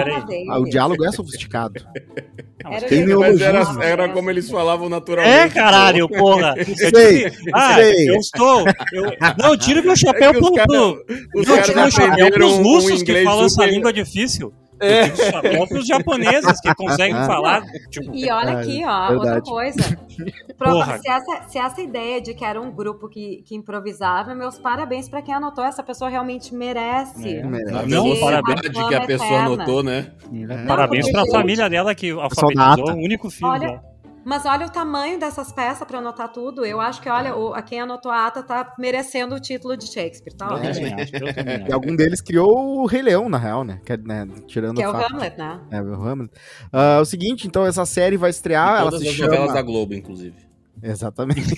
Ah, o diálogo é sofisticado. <laughs> Era Tem Mas era, era como eles falavam naturalmente. É, caralho, porra. <laughs> sei, ah, sei. eu estou. Eu... Não, tira meu chapéu é pro. Cara, não, tira meu chapéu pros russos um que falam super... essa língua difícil. É. Chapéu para os japoneses que conseguem falar. Tipo... E olha aqui, ó, Verdade. outra coisa. <laughs> Prova, se, essa, se essa ideia de que era um grupo que, que improvisava, meus parabéns para quem anotou. Essa pessoa realmente merece. É, merece. Não, parabéns de que a pessoa eterna. anotou, né? Não, parabéns para a família dela que alfabetizou o único filho olha, dela. Mas olha o tamanho dessas peças para anotar tudo. Eu acho que, olha, o, a quem anotou a ata tá merecendo o título de Shakespeare. Tá é, E algum deles criou o Rei Leão, na real, né? Que é, né? Tirando que é o Hamlet, né? É, o Hamlet. Uh, o seguinte, então, essa série vai estrear. E todas ela se as chama... novelas da Globo, inclusive. Exatamente.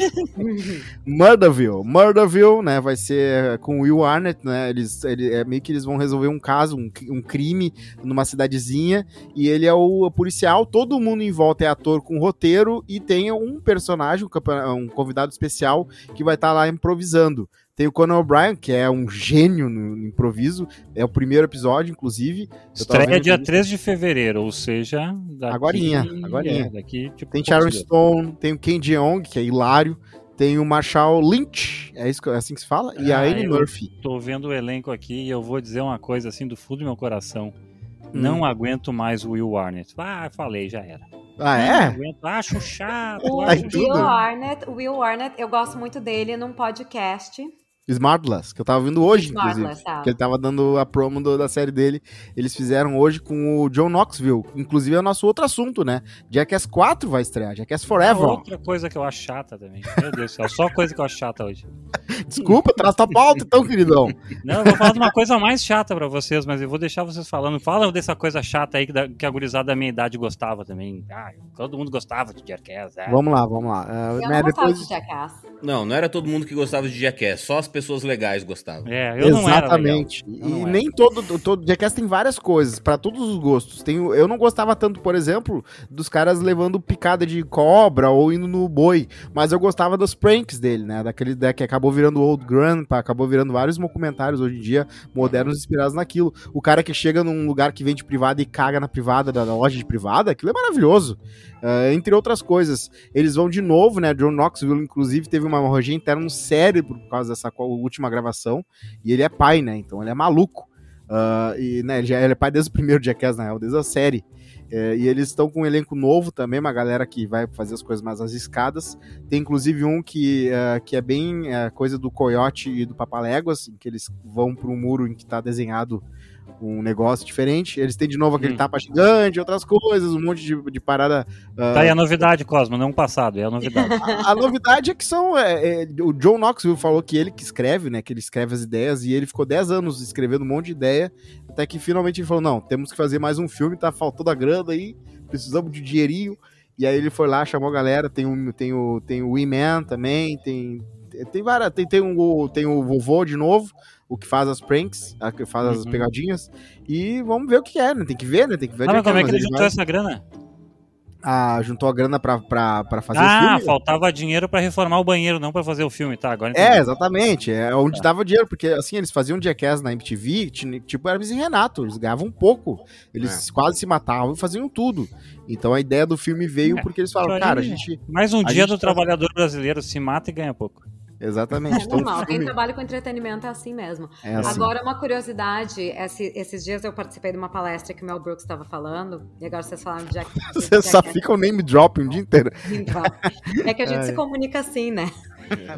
<laughs> Murderville. Murderville, né, vai ser com Will Arnett, né, eles, ele, é meio que eles vão resolver um caso, um, um crime numa cidadezinha, e ele é o policial, todo mundo em volta é ator com roteiro, e tem um personagem, um, um convidado especial, que vai estar tá lá improvisando. Tem o Conan O'Brien, que é um gênio no improviso. É o primeiro episódio, inclusive. Estreia dia 3 de fevereiro, ou seja... Daqui, agorinha, agorinha. É, daqui, tipo, tem Sharon Stone, tem o Ken Jeong, que é hilário. Tem o Marshall Lynch, é, isso, é assim que se fala? E ah, a Annie Murphy. Tô vendo o elenco aqui e eu vou dizer uma coisa assim do fundo do meu coração. Hum. Não aguento mais o Will Arnett. Ah, falei, já era. Ah, é? Aguento, acho chato. <laughs> O acho Will Arnett, Will Arnett, eu gosto muito dele num podcast Smartless, que eu tava vendo hoje, inclusive. Tá. Que ele tava dando a promo do, da série dele. Eles fizeram hoje com o John Knoxville. Inclusive é o nosso outro assunto, né? Jackass 4 vai estrear, Jackass Forever. É outra coisa que eu acho chata também. Meu Deus do céu, só coisa que eu acho chata hoje. <laughs> Desculpa, traz tua pauta então, queridão. Não, eu vou falar de uma coisa mais chata pra vocês, mas eu vou deixar vocês falando. Fala dessa coisa chata aí que, da, que a gurizada da minha idade gostava também. Ah, todo mundo gostava de Jackass. É. Vamos lá, vamos lá. Uh, eu né, não depois... de Jackass. Não, não era todo mundo que gostava de Jackass, só as pessoas legais gostavam. É, eu Exatamente. não era legal. e nem todo, todo Jackass tem várias coisas, para todos os gostos. Tem, eu não gostava tanto, por exemplo, dos caras levando picada de cobra ou indo no boi, mas eu gostava dos pranks dele, né? Daquele né, que acabou virando Old Grandpa, acabou virando vários documentários hoje em dia modernos inspirados naquilo. O cara que chega num lugar que vende privada e caga na privada da loja de privada, aquilo é maravilhoso. Uh, entre outras coisas, eles vão de novo, né? John Knoxville, inclusive, teve uma hemorragia interna no cérebro por causa dessa última gravação. E ele é pai, né? Então ele é maluco. Uh, e né, ele, já, ele é pai desde o primeiro Jackass, na real, desde a série. É, e eles estão com um elenco novo também, uma galera que vai fazer as coisas mais arriscadas. Tem inclusive um que, uh, que é bem uh, coisa do Coyote e do Papaléguas, em que eles vão para um muro em que está desenhado um negócio diferente. Eles têm de novo aquele hum. tapa gigante, outras coisas, um monte de, de parada. Uh... Tá aí a novidade, Cosmo, não o passado, é a novidade. <laughs> a, a, novidade é que são. É, é, o John Knoxville falou que ele que escreve, né? Que ele escreve as ideias, e ele ficou 10 anos escrevendo um monte de ideia, até que finalmente ele falou: não, temos que fazer mais um filme, tá faltando a grana aí, precisamos de dinheirinho. E aí ele foi lá, chamou a galera, tem, um, tem o, tem o E-Man também, tem, tem várias. Tem, tem, um, tem o vovô de novo, o que faz as pranks, a que faz uhum. as pegadinhas. E vamos ver o que é, né? Tem que ver, né? Tem que ver. Ah, mas como é que ele juntou essa grana? A, juntou a grana pra, pra, pra fazer ah, o filme. Ah, faltava dinheiro pra reformar o banheiro, não pra fazer o filme, tá? Agora entendi. É, exatamente. É onde tá. dava dinheiro, porque assim, eles faziam Jackass na MTV, tipo Hermes e Renato, eles ganhavam pouco. Eles é. quase se matavam e faziam tudo. Então a ideia do filme veio é, porque eles falaram, cara, a gente. Mais um dia do tá... trabalhador brasileiro se mata e ganha pouco. Exatamente. É normal, quem trabalha com entretenimento é assim mesmo. É assim. Agora, uma curiosidade, esse, esses dias eu participei de uma palestra que o Mel Brooks estava falando, e agora vocês falaram de Jack. <laughs> Vocês só ficam name drop um dia inteiro. É que a gente <laughs> é. se comunica assim, né?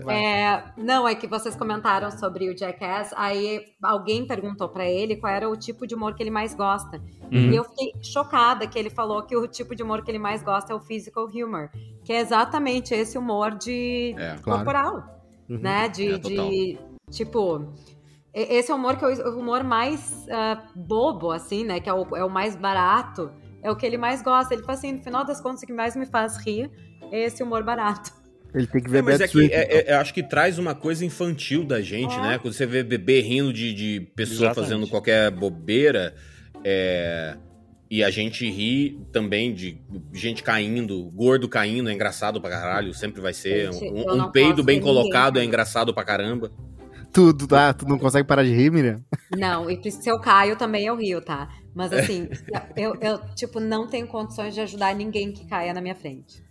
É, não, é que vocês comentaram sobre o Jackass, aí alguém perguntou para ele qual era o tipo de humor que ele mais gosta. Uhum. E eu fiquei chocada que ele falou que o tipo de humor que ele mais gosta é o physical humor, que é exatamente esse humor de é, corporal. Claro uhum. né? De, é, de tipo. Esse é o humor que é o humor mais uh, bobo, assim, né? Que é o, é o mais barato. É o que ele mais gosta. Ele fala assim, no final das contas, o que mais me faz rir é esse humor barato. Ele tem que ver é, mas é que é, é, acho que traz uma coisa infantil da gente, é. né? Quando você vê bebê rindo de, de pessoa Exatamente. fazendo qualquer bobeira, é, e a gente ri também de gente caindo, gordo caindo, é engraçado pra caralho, sempre vai ser. Um, um peido bem colocado é engraçado pra caramba. Tudo, tá? Tu não consegue parar de rir, Miriam? Não, e se eu caio também eu rio, tá? Mas <laughs> assim, eu, eu, tipo, não tenho condições de ajudar ninguém que caia na minha frente.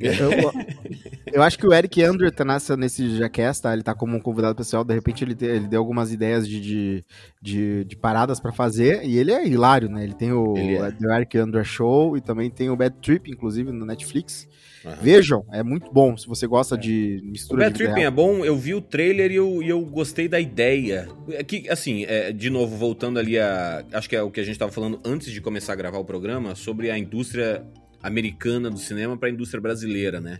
Eu, eu, acho que o Eric Andrew tá nessa, nesse Jackass, tá? Ele tá como um convidado pessoal, de repente ele, te, ele deu algumas ideias de, de, de, de paradas para fazer, e ele é hilário, né? Ele tem o é. The Eric Andrew Show e também tem o Bad Trip, inclusive, no Netflix. Uhum. Vejam, é muito bom, se você gosta é. de mistura o Bad Tripping é bom, eu vi o trailer e eu, e eu gostei da ideia. É que, assim, é, de novo, voltando ali a... Acho que é o que a gente tava falando antes de começar a gravar o programa, sobre a indústria americana do cinema para a indústria brasileira, né?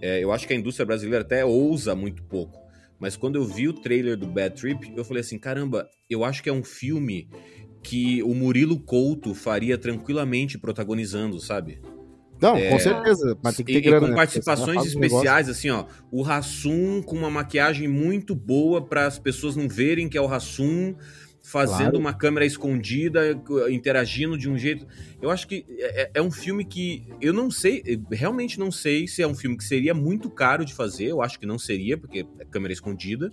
É, eu acho que a indústria brasileira até ousa muito pouco. Mas quando eu vi o trailer do Bad Trip, eu falei assim: caramba, eu acho que é um filme que o Murilo Couto faria tranquilamente protagonizando, sabe? Não, é, com certeza. Mas tem que ter e, grana, com né? participações especiais, assim, ó. O Rassum com uma maquiagem muito boa para as pessoas não verem que é o Rassum fazendo claro. uma câmera escondida, interagindo de um jeito. Eu acho que é, é, é, um filme que eu não sei, realmente não sei se é um filme que seria muito caro de fazer. Eu acho que não seria, porque é câmera escondida.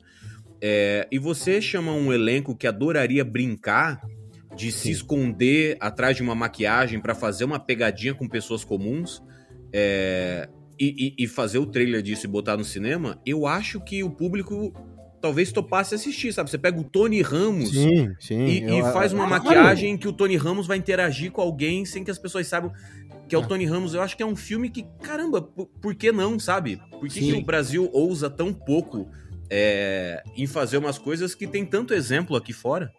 É, e você chama um elenco que adoraria brincar de Sim. se esconder atrás de uma maquiagem para fazer uma pegadinha com pessoas comuns. É, e, e, e fazer o trailer disso e botar no cinema, eu acho que o público talvez topasse assistir, sabe? Você pega o Tony Ramos sim, sim, e, eu, e, faz uma maquiagem que o Tony Ramos vai interagir com alguém sem que as pessoas saibam que é o ah. Tony Ramos. Eu acho que é um filme que, caramba, por, por que não, sabe? Por que, que o Brasil ousa tão pouco é, em fazer umas coisas que tem tanto exemplo aqui fora?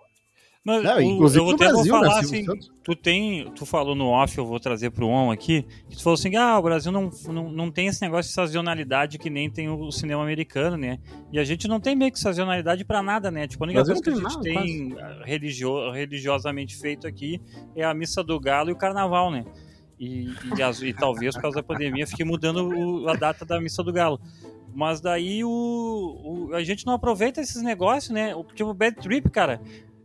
Mas não, inclusive eu vou até Brasil, vou falar assim, tu tem, tu falou no off, eu vou trazer pro on aqui, que tu falou assim, ah, o Brasil não, não, não tem esse negócio de sazonalidade que nem tem o cinema americano, né? E a gente não tem meio que sazonalidade para nada, né? Tipo, a única coisa que a gente nada, tem religio, religiosamente feito aqui é a missa do galo e o carnaval, né? E, e, as, e talvez por causa da pandemia fique mudando o, a data da missa do galo. Mas daí o, o, a gente não aproveita esses negócios, né? Tipo, o Bad Trip, cara,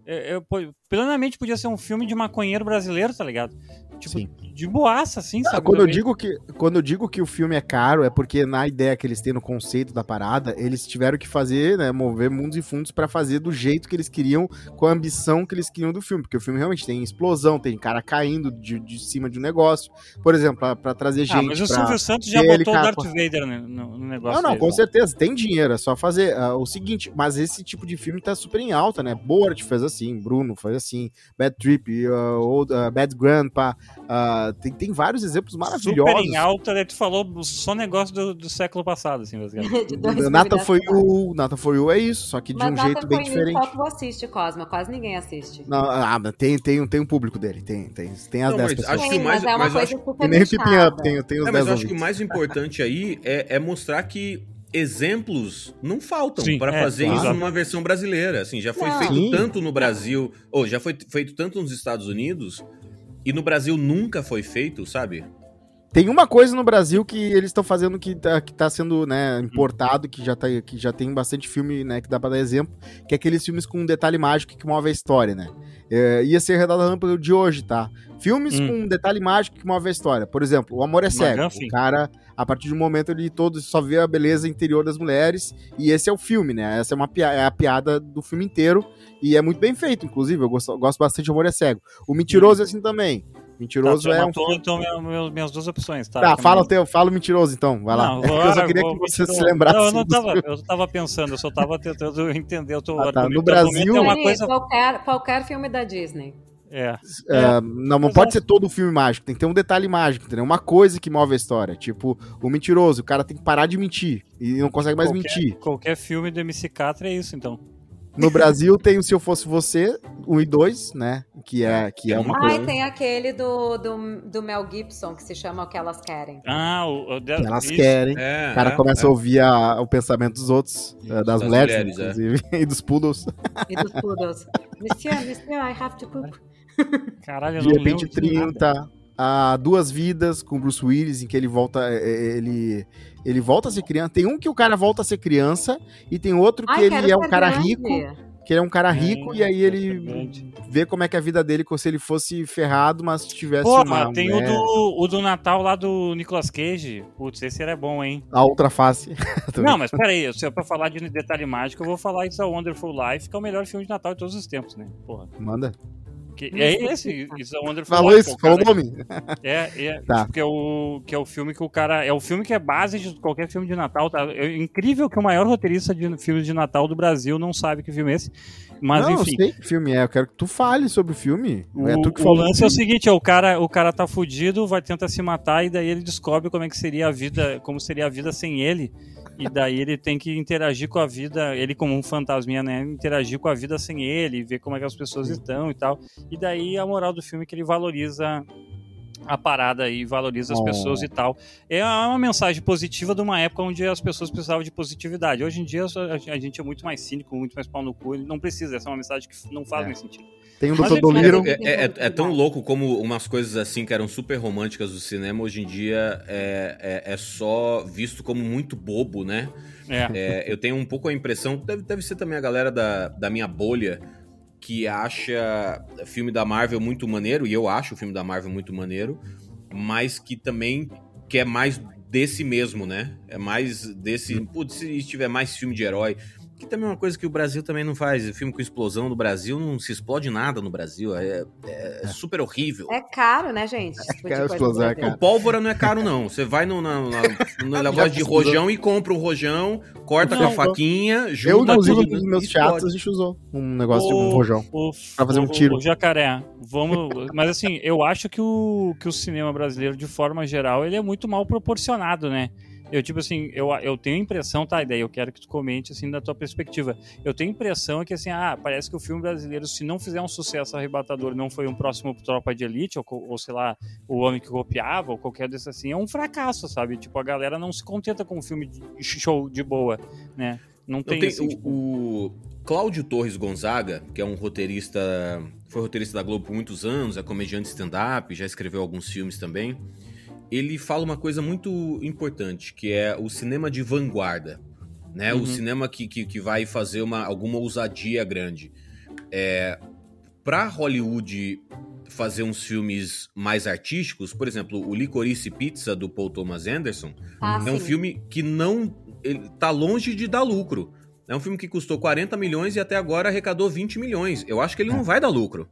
eu, eu, plenamente podia ser um filme de maconheiro brasileiro, tá ligado? Tipo, Sim. de boaça, assim, sabe? Quando eu, digo que, quando eu digo que o filme é caro, é porque na ideia que eles têm no conceito da parada, eles tiveram que fazer, né, mover mundos e fundos para fazer do jeito que eles queriam, com a ambição que eles queriam do filme. Porque o filme realmente tem explosão, tem cara caindo de, de cima de um negócio. Por exemplo, para trazer ah, gente. Mas o Silvio Santos já botou o Darth Vader no, no negócio. Não, não, com certeza. Tem dinheiro, é só fazer uh, o seguinte. Mas esse tipo de filme tá super em alta, né? Borat fez assim, Bruno faz assim, Bad Trip, uh, old, uh, Bad Grandpa. Uh, tem, tem vários exemplos maravilhosos. Super em alta, né? Tu falou só negócio do, do século passado, assim, basicamente. <laughs> Nata foi o Nata foi o é isso, só que de Mas um jeito bem diferente. Mas tu assiste, Cosma, quase ninguém assiste. Não, ah, tem, tem, tem um público dele, tem, tem, tem as 10 pessoas. Acho que mais, mas é uma mas coisa acho, super nem Pipinha Up, tem, tem os é, 10 Mas eu acho que o mais importante aí é, é mostrar que exemplos não faltam para é, fazer claro. isso numa versão brasileira. Assim, já foi não. feito Sim. tanto no Brasil, ou já foi feito tanto nos Estados Unidos, e no Brasil nunca foi feito, sabe? Tem uma coisa no Brasil que eles estão fazendo que tá, que tá sendo né, importado, que já, tá, que já tem bastante filme né, que dá pra dar exemplo, que é aqueles filmes com um detalhe mágico que move a história, né? É, ia ser redado rampa de hoje, tá? Filmes hum. com um detalhe mágico que move a história. Por exemplo, O Amor é Cego. O cara, a partir de um momento, ele todo só vê a beleza interior das mulheres. E esse é o filme, né? Essa é, uma, é a piada do filme inteiro. E é muito bem feito, inclusive. Eu gosto, gosto bastante de O Amor é Cego. O Mentiroso hum. é assim também. Mentiroso tá, é um. Tô, então, minhas, minhas duas opções, tá? Tá, fala o teu, fala o mentiroso então, vai lá. Não, agora, <laughs> eu só queria que você mentiroso. se lembrasse. Não, eu não tava, eu tava pensando, eu só tava tentando <laughs> entender o teu ah, tá. No Brasil. É uma coisa... qualquer, qualquer filme da Disney. É. é. não, não pode ser todo um filme mágico, tem que ter um detalhe mágico, entendeu? Uma coisa que move a história. Tipo, o mentiroso, o cara tem que parar de mentir e não consegue mais qualquer, mentir. Qualquer filme do MC Catra é isso, então. No Brasil tem o Se Eu Fosse Você, 1 um e 2, né? Que é, que é uma coisa. Ah, tem aquele do, do, do, Mel Gibson que se chama O Que Elas Querem. Ah, o, o que Elas isso. Querem. É, o cara é, começa é. a ouvir a, o pensamento dos outros, das, das mulheres, mulheres é. inclusive, <laughs> e dos poodles. E dos poodles. <laughs> Monsieur, monsieur, I have to poop. Caralho, eu De repente 30, a Duas Vidas com Bruce Willis, em que ele volta. É, é, ele ele volta a ser criança. Tem um que o cara volta a ser criança e tem outro que Ai, ele é um cara grande. rico. Que ele é um cara rico é, e aí ele vê como é que é a vida dele como se ele fosse ferrado, mas tivesse Pô, uma tem mulher... o, do, o do Natal lá do Nicolas Cage. Putz, esse era bom, hein? A outra face. <laughs> Não, mas peraí, se é pra falar de detalhe mágico, eu vou falar It's a Wonderful Life, que é o melhor filme de Natal de todos os tempos, né? Porra. Manda. Que é esse, It's a Wonderful Falou Life. Isso, falou o nome. É, é <laughs> tá. que é o que é o filme que o cara é o filme que é base de qualquer filme de Natal, tá? É incrível que o maior roteirista de filmes de Natal do Brasil não sabe que filme é esse. Mas não, enfim. eu sei que filme é, eu quero que tu fale sobre o filme. O, é tu que falou. O lance é o seguinte, é, o cara, o cara tá fudido, vai tentar se matar e daí ele descobre como é que seria a vida, como seria a vida sem ele. E daí ele tem que interagir com a vida, ele como um fantasminha, né? Interagir com a vida sem ele, ver como é que as pessoas estão e tal. E daí a moral do filme é que ele valoriza a parada e valoriza as oh. pessoas e tal. É uma mensagem positiva de uma época onde as pessoas precisavam de positividade. Hoje em dia a gente é muito mais cínico, muito mais pau no cu, não precisa, essa é uma mensagem que não faz é. mais sentido. Tem um do Dolittle. É, é, é, é, tão louco como umas coisas assim que eram super românticas do cinema, hoje em dia é, é, é só visto como muito bobo, né? É. eu tenho um pouco a impressão, deve, deve ser também a galera da, da minha bolha, que acha filme da Marvel muito maneiro, e eu acho o filme da Marvel muito maneiro, mas que também quer mais desse mesmo, né? É mais desse. Putz, se tiver mais filme de herói. Que também é uma coisa que o Brasil também não faz. O filme com explosão no Brasil não se explode nada no Brasil. É, é, é. super horrível. É caro, né, gente? Tipo é explosão, é caro. O pólvora não é caro, não. Você vai no, na, na, <laughs> de rojão e compra um rojão, corta não, com a faquinha, junta Eu, inclusive, nos meus teatros, a gente usou um negócio o, de um rojão. O, pra fazer um tiro. O jacaré. Vamos... Mas assim, eu acho que o, que o cinema brasileiro, de forma geral, ele é muito mal proporcionado, né? Eu, tipo assim, eu, eu tenho a impressão, tá, ideia, eu quero que tu comente, assim, da tua perspectiva. Eu tenho a impressão que, assim, ah, parece que o filme brasileiro, se não fizer um sucesso arrebatador, não foi um próximo Tropa de Elite, ou, ou sei lá, O Homem que Copiava, ou qualquer desses assim, é um fracasso, sabe? Tipo, a galera não se contenta com um filme de show de boa, né? Não tem tenho, tipo... o, o Cláudio Torres Gonzaga, que é um roteirista, foi roteirista da Globo por muitos anos, é comediante stand-up, já escreveu alguns filmes também ele fala uma coisa muito importante, que é o cinema de vanguarda, né? Uhum. O cinema que, que, que, vai fazer uma, alguma ousadia grande. É, para Hollywood fazer uns filmes mais artísticos, por exemplo, o Licorice Pizza do Paul Thomas Anderson ah, é um filme que não ele tá longe de dar lucro. É um filme que custou 40 milhões e até agora arrecadou 20 milhões. Eu acho que ele não é. vai dar lucro.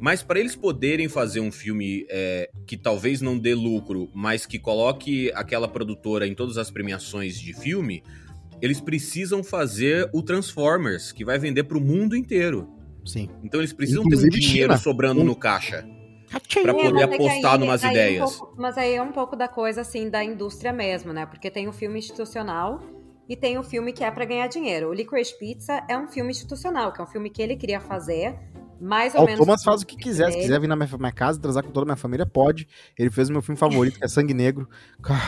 Mas para eles poderem fazer um filme é, que talvez não dê lucro, mas que coloque aquela produtora em todas as premiações de filme, eles precisam fazer o Transformers, que vai vender para o mundo inteiro. Sim. Então eles precisam Inclusive ter um dinheiro China. sobrando um... no caixa para é, poder é, apostar aí, numas aí ideias. Um pouco, mas aí é um pouco da coisa assim da indústria mesmo, né? Porque tem o filme institucional e tem o filme que é para ganhar dinheiro. O Licorice Pizza é um filme institucional, que é um filme que ele queria fazer mais ou o menos. O Thomas faz o que quiser. Se quiser vir na minha, minha, casa, transar com toda a minha família, pode. Ele fez o meu filme favorito, que é Sangue Negro.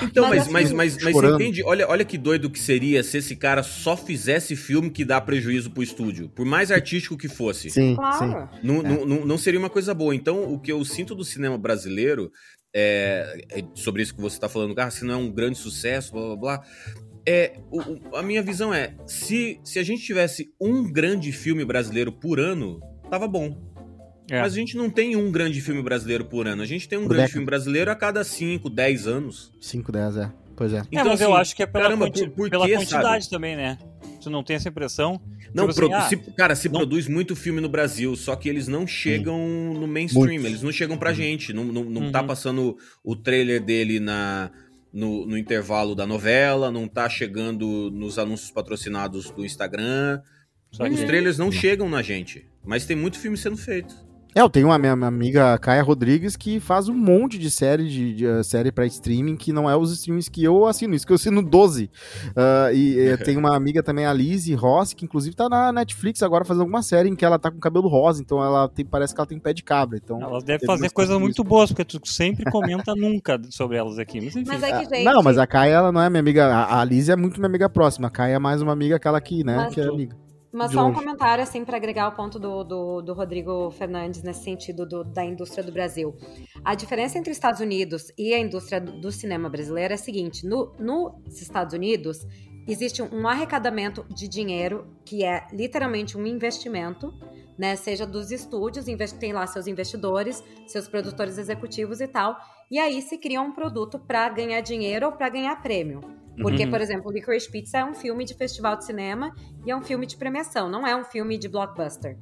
Então, mas, mas, assim, mas, mas, você entende? Olha, olha que doido que seria se esse cara só fizesse filme que dá prejuízo pro estúdio. Por mais artístico que fosse. Sim, claro. sim. Não, é. não, não, não seria uma coisa boa. Então, o que eu sinto do cinema brasileiro é, é, sobre isso que você está falando, ah, se não é um grande sucesso, blá blá blá. É, o, a minha visão é: se, se a gente tivesse um grande filme brasileiro por ano, tava bom. É. Mas a gente não tem um grande filme brasileiro por ano. A gente tem um por grande década. filme brasileiro a cada 5, 10 anos. 5, 10, é. Pois é. Então, é, mas assim, eu acho que é pela, caramba, quanti por, por pela quantidade sabe? também, né? Você não tem essa impressão? Não, tipo assim, ah, se, cara, se não... produz muito filme no Brasil, só que eles não chegam hum. no mainstream, muito. eles não chegam pra hum. gente. Não, não, não tá uhum. tá passando o trailer dele na, no, no, intervalo da novela, não tá chegando nos anúncios patrocinados do Instagram. Os trailers não chegam na gente, mas tem muito filme sendo feito. É, eu tenho uma minha amiga Caia Rodrigues que faz um monte de série de, de uh, série para streaming que não é os streamings que eu assino, isso que eu assino 12. Uh, e <laughs> eu tenho uma amiga também, a Lizzie Ross, que inclusive tá na Netflix agora fazendo alguma série em que ela tá com cabelo rosa, então ela tem, parece que ela tem pé de cabra. Então ela deve fazer coisas muito boas, porque tu sempre comenta <laughs> nunca sobre elas aqui. Mas, enfim. Mas é que, gente... Não, mas a Caia ela não é minha amiga, a, a Lizzie é muito minha amiga próxima, a Caia é mais uma amiga aquela aqui, né, mas que é amiga. Mas só um comentário, assim, para agregar o ponto do, do, do, Rodrigo Fernandes nesse sentido do, da indústria do Brasil. A diferença entre os Estados Unidos e a indústria do cinema brasileiro é a seguinte: no, nos Estados Unidos, existe um arrecadamento de dinheiro que é literalmente um investimento, né? Seja dos estúdios, tem lá seus investidores, seus produtores executivos e tal. E aí se cria um produto para ganhar dinheiro ou para ganhar prêmio. Porque, uhum. por exemplo, Licorice Pizza é um filme de festival de cinema e é um filme de premiação, não é um filme de blockbuster.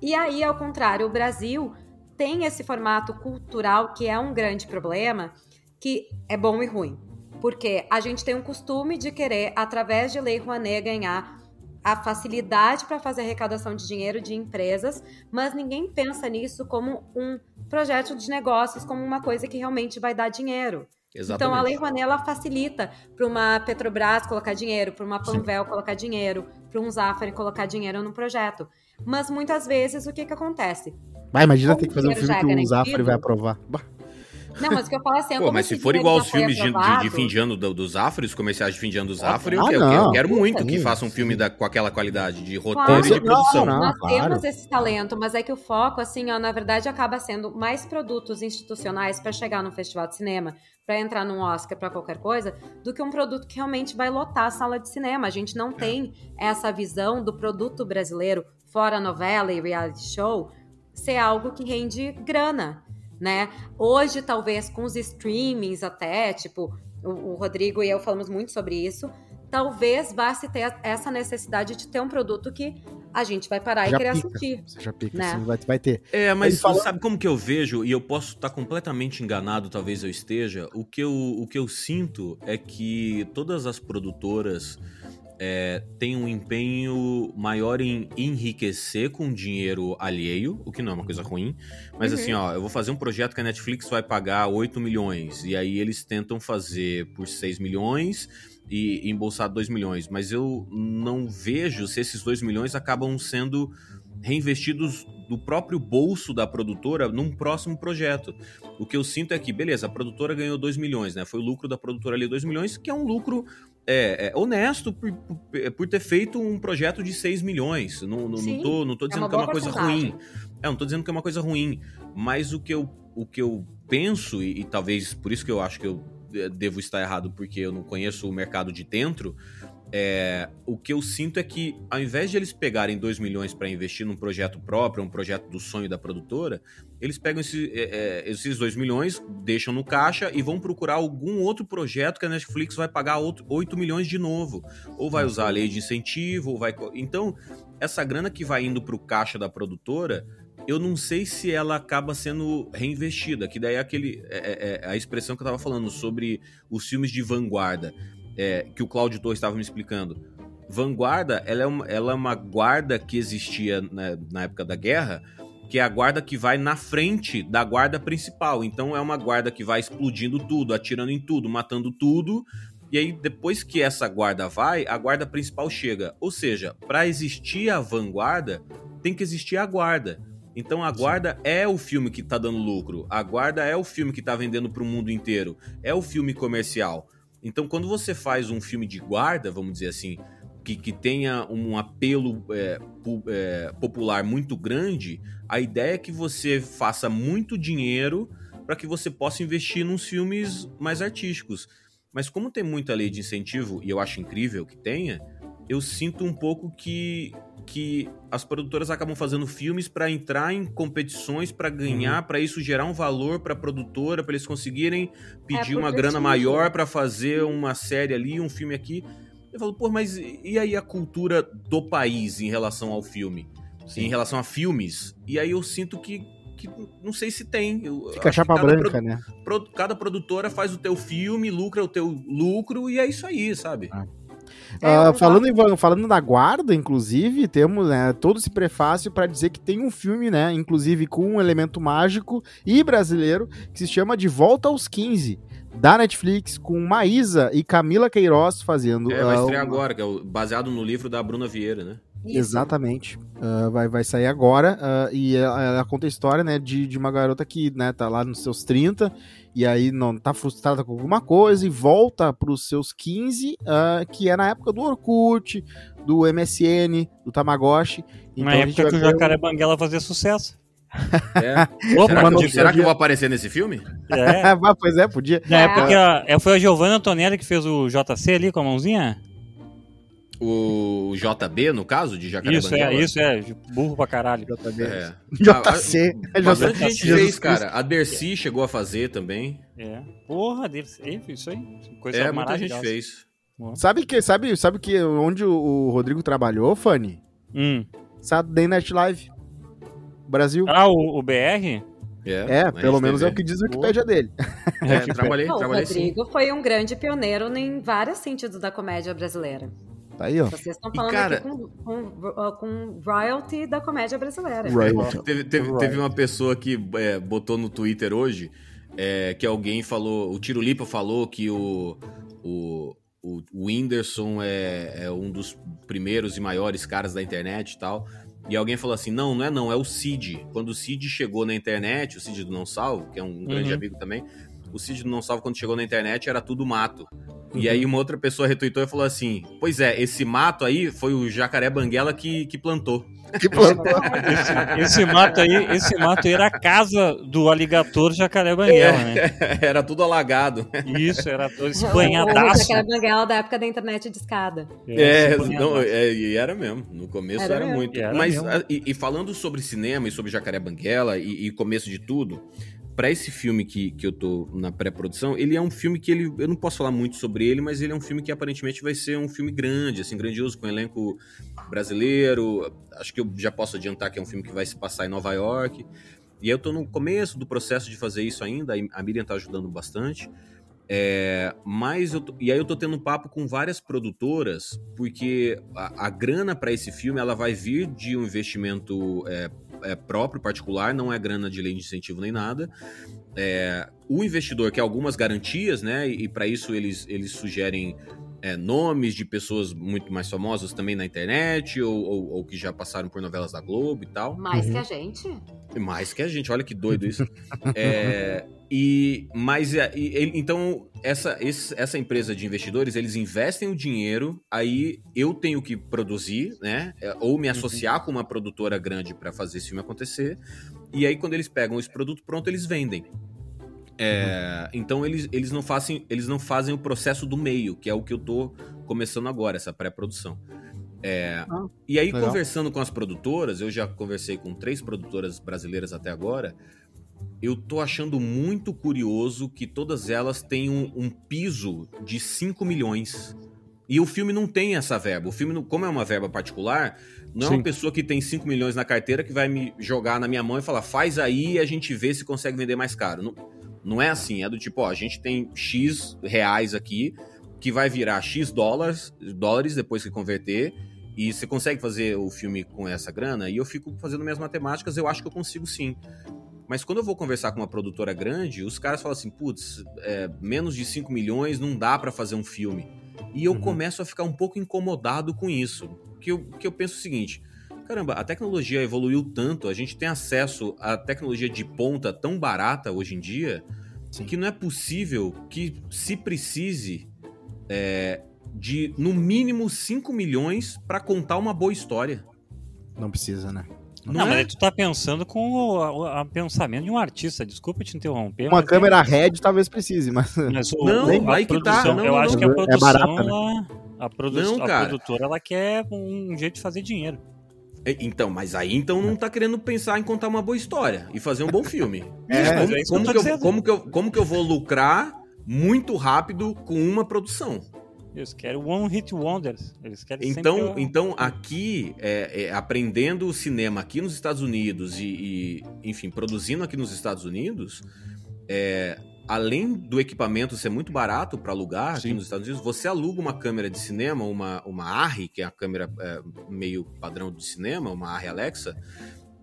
E aí, ao contrário, o Brasil tem esse formato cultural que é um grande problema, que é bom e ruim. Porque a gente tem um costume de querer, através de Lei Rouanet, ganhar a facilidade para fazer arrecadação de dinheiro de empresas, mas ninguém pensa nisso como um projeto de negócios, como uma coisa que realmente vai dar dinheiro. Exatamente. Então a Lei Rouanet ela facilita para uma Petrobras colocar dinheiro, para uma Panvel Sim. colocar dinheiro, para um Zafari colocar dinheiro no projeto. Mas muitas vezes o que que acontece? Imagina ter que fazer um filme que o Zafari vai aprovar. Não, mas o que eu falo assim, é Pô, mas se for igual os filmes de, de, de, fim de ano do, do Zafari, os comerciais de fim de ano do Zafari, ah, eu, eu, eu, quero muito que façam um filme da, com aquela qualidade de roteiro claro. e de produção. Não, não, Nós claro. temos esse talento, mas é que o foco, assim, ó, na verdade, acaba sendo mais produtos institucionais para chegar no festival de cinema, para entrar num Oscar para qualquer coisa, do que um produto que realmente vai lotar a sala de cinema. A gente não é. tem essa visão do produto brasileiro, fora novela e reality show, ser algo que rende grana, né? Hoje, talvez, com os streamings até, tipo, o, o Rodrigo e eu falamos muito sobre isso, talvez vá se ter essa necessidade de ter um produto que a gente vai parar já e querer pica. assistir. Você já pica, né? sim, vai, vai ter. É, mas fala... sabe como que eu vejo, e eu posso estar completamente enganado, talvez eu esteja, o que eu, o que eu sinto é que todas as produtoras é, têm um empenho maior em enriquecer com dinheiro alheio, o que não é uma coisa ruim, mas uhum. assim, ó, eu vou fazer um projeto que a Netflix vai pagar 8 milhões, e aí eles tentam fazer por 6 milhões e embolsar 2 milhões, mas eu não vejo se esses 2 milhões acabam sendo reinvestidos do próprio bolso da produtora num próximo projeto. O que eu sinto é que, beleza, a produtora ganhou 2 milhões, né? Foi o lucro da produtora ali 2 milhões, que é um lucro é, é honesto por, por, por, ter feito um projeto de 6 milhões. Não, não, não, tô, não tô é dizendo é que é uma coisa ruim. É, não tô dizendo que é uma coisa ruim. Mas o que eu, o que eu penso, e, e talvez por isso que eu acho que eu devo estar errado porque eu não conheço o mercado de dentro. É, o que eu sinto é que, ao invés de eles pegarem 2 milhões para investir num projeto próprio, um projeto do sonho da produtora, eles pegam esse, é, é esses 2 milhões, deixam no caixa e vão procurar algum outro projeto que a Netflix vai pagar 8 milhões de novo. Ou vai usar a lei de incentivo, ou vai. Então, essa grana que vai indo para o caixa da produtora eu não sei se ela acaba sendo reinvestida, que daí é aquele é, é, é a expressão que eu estava falando sobre os filmes de vanguarda, é, que o Cláudio Torres estava me explicando. Vanguarda, ela é uma, ela é uma guarda que existia na, na época da guerra, que é a guarda que vai na frente da guarda principal. Então é uma guarda que vai explodindo tudo, atirando em tudo, matando tudo. E aí, depois que essa guarda vai, a guarda principal chega. Ou seja, para existir a vanguarda, tem que existir a guarda. Então a Guarda Sim. é o filme que tá dando lucro. A Guarda é o filme que tá vendendo para o mundo inteiro. É o filme comercial. Então quando você faz um filme de guarda, vamos dizer assim, que, que tenha um apelo é, é, popular muito grande, a ideia é que você faça muito dinheiro para que você possa investir nos filmes mais artísticos. Mas como tem muita lei de incentivo, e eu acho incrível que tenha, eu sinto um pouco que, que as produtoras acabam fazendo filmes para entrar em competições, para ganhar, uhum. para isso gerar um valor para a produtora, para eles conseguirem pedir é uma grana maior para fazer uma série ali, um filme aqui. Eu falo, pô, mas e aí a cultura do país em relação ao filme? Sim. Em relação a filmes? E aí eu sinto que, que não sei se tem. Eu Fica chapa branca, pro, né? Pro, cada produtora faz o teu filme, lucra o teu lucro e é isso aí, sabe? Ah. É, uh, falando, em, falando da guarda, inclusive, temos né, todo esse prefácio para dizer que tem um filme, né, inclusive com um elemento mágico e brasileiro, que se chama De Volta aos 15, da Netflix, com Maísa e Camila Queiroz fazendo. É, vai uh, estrear uma... agora, que é baseado no livro da Bruna Vieira, né? Isso. Exatamente. Uh, vai, vai sair agora. Uh, e ela, ela, conta a história, né, de, de uma garota que, né, tá lá nos seus 30 e aí não tá frustrada com alguma coisa e volta para os seus 15, uh, que é na época do Orkut, do MSN, do Tamagotchi. Então, na época que o Jacaré um... Banguela fazia sucesso. É. Opa, <laughs> será, que, será que eu vou aparecer nesse filme? É. <laughs> pois é, podia. Na época, é. foi a Giovanna Antonelli que fez o JC ali com a mãozinha? O JB, no caso, de Jacaré Isso, é, isso, é. Burro pra caralho. JB. É. JC. A, a, bastante gente fez, cara. A Dercy chegou a fazer também. É. Porra, Dercy. Isso aí. Coisa é, muita gente fez. Sabe que, sabe, sabe que onde o, Rodrigo trabalhou, Fanny? Hum. Saturday Night Live. Brasil. Ah, o, o BR? É, é pelo menos TV. é o que diz a Wikipédia dele. <laughs> É, trabalhei, Não, trabalhei O Rodrigo sim. foi um grande pioneiro em vários sentidos da comédia brasileira. Tá aí, ó. Vocês estão falando cara... aqui com, com, com, royalty da comédia brasileira. Royalty. Teve, teve, teve uma pessoa que é, botou no Twitter hoje é, que alguém falou, o Tiro Lipa falou que o, o, o Whindersson é, é um dos primeiros e maiores caras da internet e tal. E alguém falou assim: não, não é não, é o Cid. Quando o Cid chegou na internet, o Cid do Não Salvo, que é um uhum. grande amigo também, o Cid do Não Salvo, quando chegou na internet, era tudo mato. Uhum. E aí uma outra pessoa retweetou e falou assim: Pois é, esse mato aí foi o jacaré banguela que, que plantou. Que plantou. <laughs> esse, esse, mato aí, esse mato aí era a casa do aligator jacaré banguela, é, né? <laughs> Era tudo alagado. Isso, era todo espanhadaço. O jacaré banguela da época da internet de escada. É, é não, é, e era mesmo. No começo era, era muito. Era Mas, a, e, e, falando sobre cinema e sobre jacaré banguela e, e começo de tudo, para esse filme que, que eu tô na pré-produção, ele é um filme que ele. Eu não posso falar muito sobre ele, mas ele é um filme que aparentemente vai ser um filme grande, assim, grandioso, com um elenco brasileiro. Acho que eu já posso adiantar que é um filme que vai se passar em Nova York. E eu tô no começo do processo de fazer isso ainda, a Miriam tá ajudando bastante. É, mas eu tô, e aí eu tô tendo um papo com várias produtoras, porque a, a grana para esse filme ela vai vir de um investimento é, é, próprio, particular, não é grana de lei de incentivo nem nada. É, o investidor quer algumas garantias, né? E, e para isso eles, eles sugerem é, nomes de pessoas muito mais famosas também na internet, ou, ou, ou, que já passaram por novelas da Globo e tal. Mais uhum. que a gente. Mais que a gente, olha que doido isso. <laughs> é, e mas e, e, então essa, essa empresa de investidores eles investem o dinheiro, aí eu tenho que produzir, né? É, ou me uhum. associar uhum. com uma produtora grande para fazer esse filme acontecer. E aí quando eles pegam esse produto pronto eles vendem. É, então eles, eles, não fazem, eles não fazem o processo do meio, que é o que eu tô começando agora, essa pré-produção. É, ah, e aí, legal. conversando com as produtoras, eu já conversei com três produtoras brasileiras até agora. Eu tô achando muito curioso que todas elas têm um, um piso de 5 milhões. E o filme não tem essa verba. O filme, como é uma verba particular, não Sim. é uma pessoa que tem 5 milhões na carteira que vai me jogar na minha mão e falar, faz aí e a gente vê se consegue vender mais caro. Não, não é assim, é do tipo, ó, a gente tem X reais aqui que vai virar X dólares, dólares depois que converter, e você consegue fazer o filme com essa grana? E eu fico fazendo minhas matemáticas, eu acho que eu consigo sim. Mas quando eu vou conversar com uma produtora grande, os caras falam assim, putz, é, menos de 5 milhões não dá para fazer um filme. E eu uhum. começo a ficar um pouco incomodado com isso. Que eu, que eu penso o seguinte, caramba, a tecnologia evoluiu tanto, a gente tem acesso à tecnologia de ponta tão barata hoje em dia, Sim. que não é possível que se precise é, de, no mínimo, 5 milhões para contar uma boa história. Não precisa, né? Não, não é? mas tu tá pensando com o, o, pensamento de um artista. Desculpa te interromper. Uma câmera é... red talvez precise, mas. <laughs> mas o, não, aí que tá. Não, eu não, acho que a produção. É barata, né? a, produ não, a produtora ela quer um jeito de fazer dinheiro. É, então, mas aí então não tá querendo pensar em contar uma boa história e fazer um bom filme. <laughs> É, como, é como, que eu, como, que eu, como que eu vou lucrar muito rápido com uma produção? Eles querem One Hit Wonders. Eles querem então, sempre... então aqui, é, é, aprendendo o cinema aqui nos Estados Unidos e, e enfim, produzindo aqui nos Estados Unidos, é, além do equipamento ser muito barato para alugar Sim. aqui nos Estados Unidos, você aluga uma câmera de cinema, uma, uma ARRI, que é a câmera é, meio padrão de cinema, uma ARRI Alexa,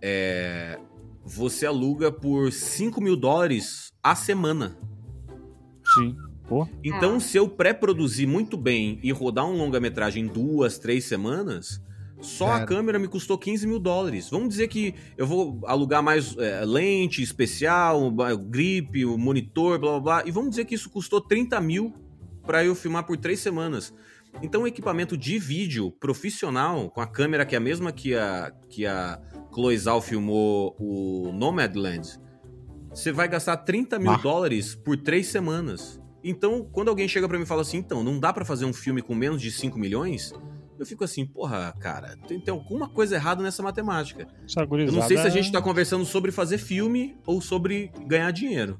é, você aluga por 5 mil dólares a semana. Sim. Pô. Então, se eu pré-produzir muito bem e rodar um longa-metragem em duas, três semanas, só a câmera me custou 15 mil dólares. Vamos dizer que eu vou alugar mais é, lente especial, grip, monitor, blá blá blá. E vamos dizer que isso custou 30 mil para eu filmar por três semanas. Então, o equipamento de vídeo profissional, com a câmera que é a mesma que a, que a Cloizal filmou o Nomadland, você vai gastar 30 mil ah. dólares por três semanas. Então, quando alguém chega para mim e fala assim, então, não dá para fazer um filme com menos de 5 milhões? Eu fico assim, porra, cara, tem, tem alguma coisa errada nessa matemática. Eu não sei se a gente tá conversando sobre fazer filme ou sobre ganhar dinheiro.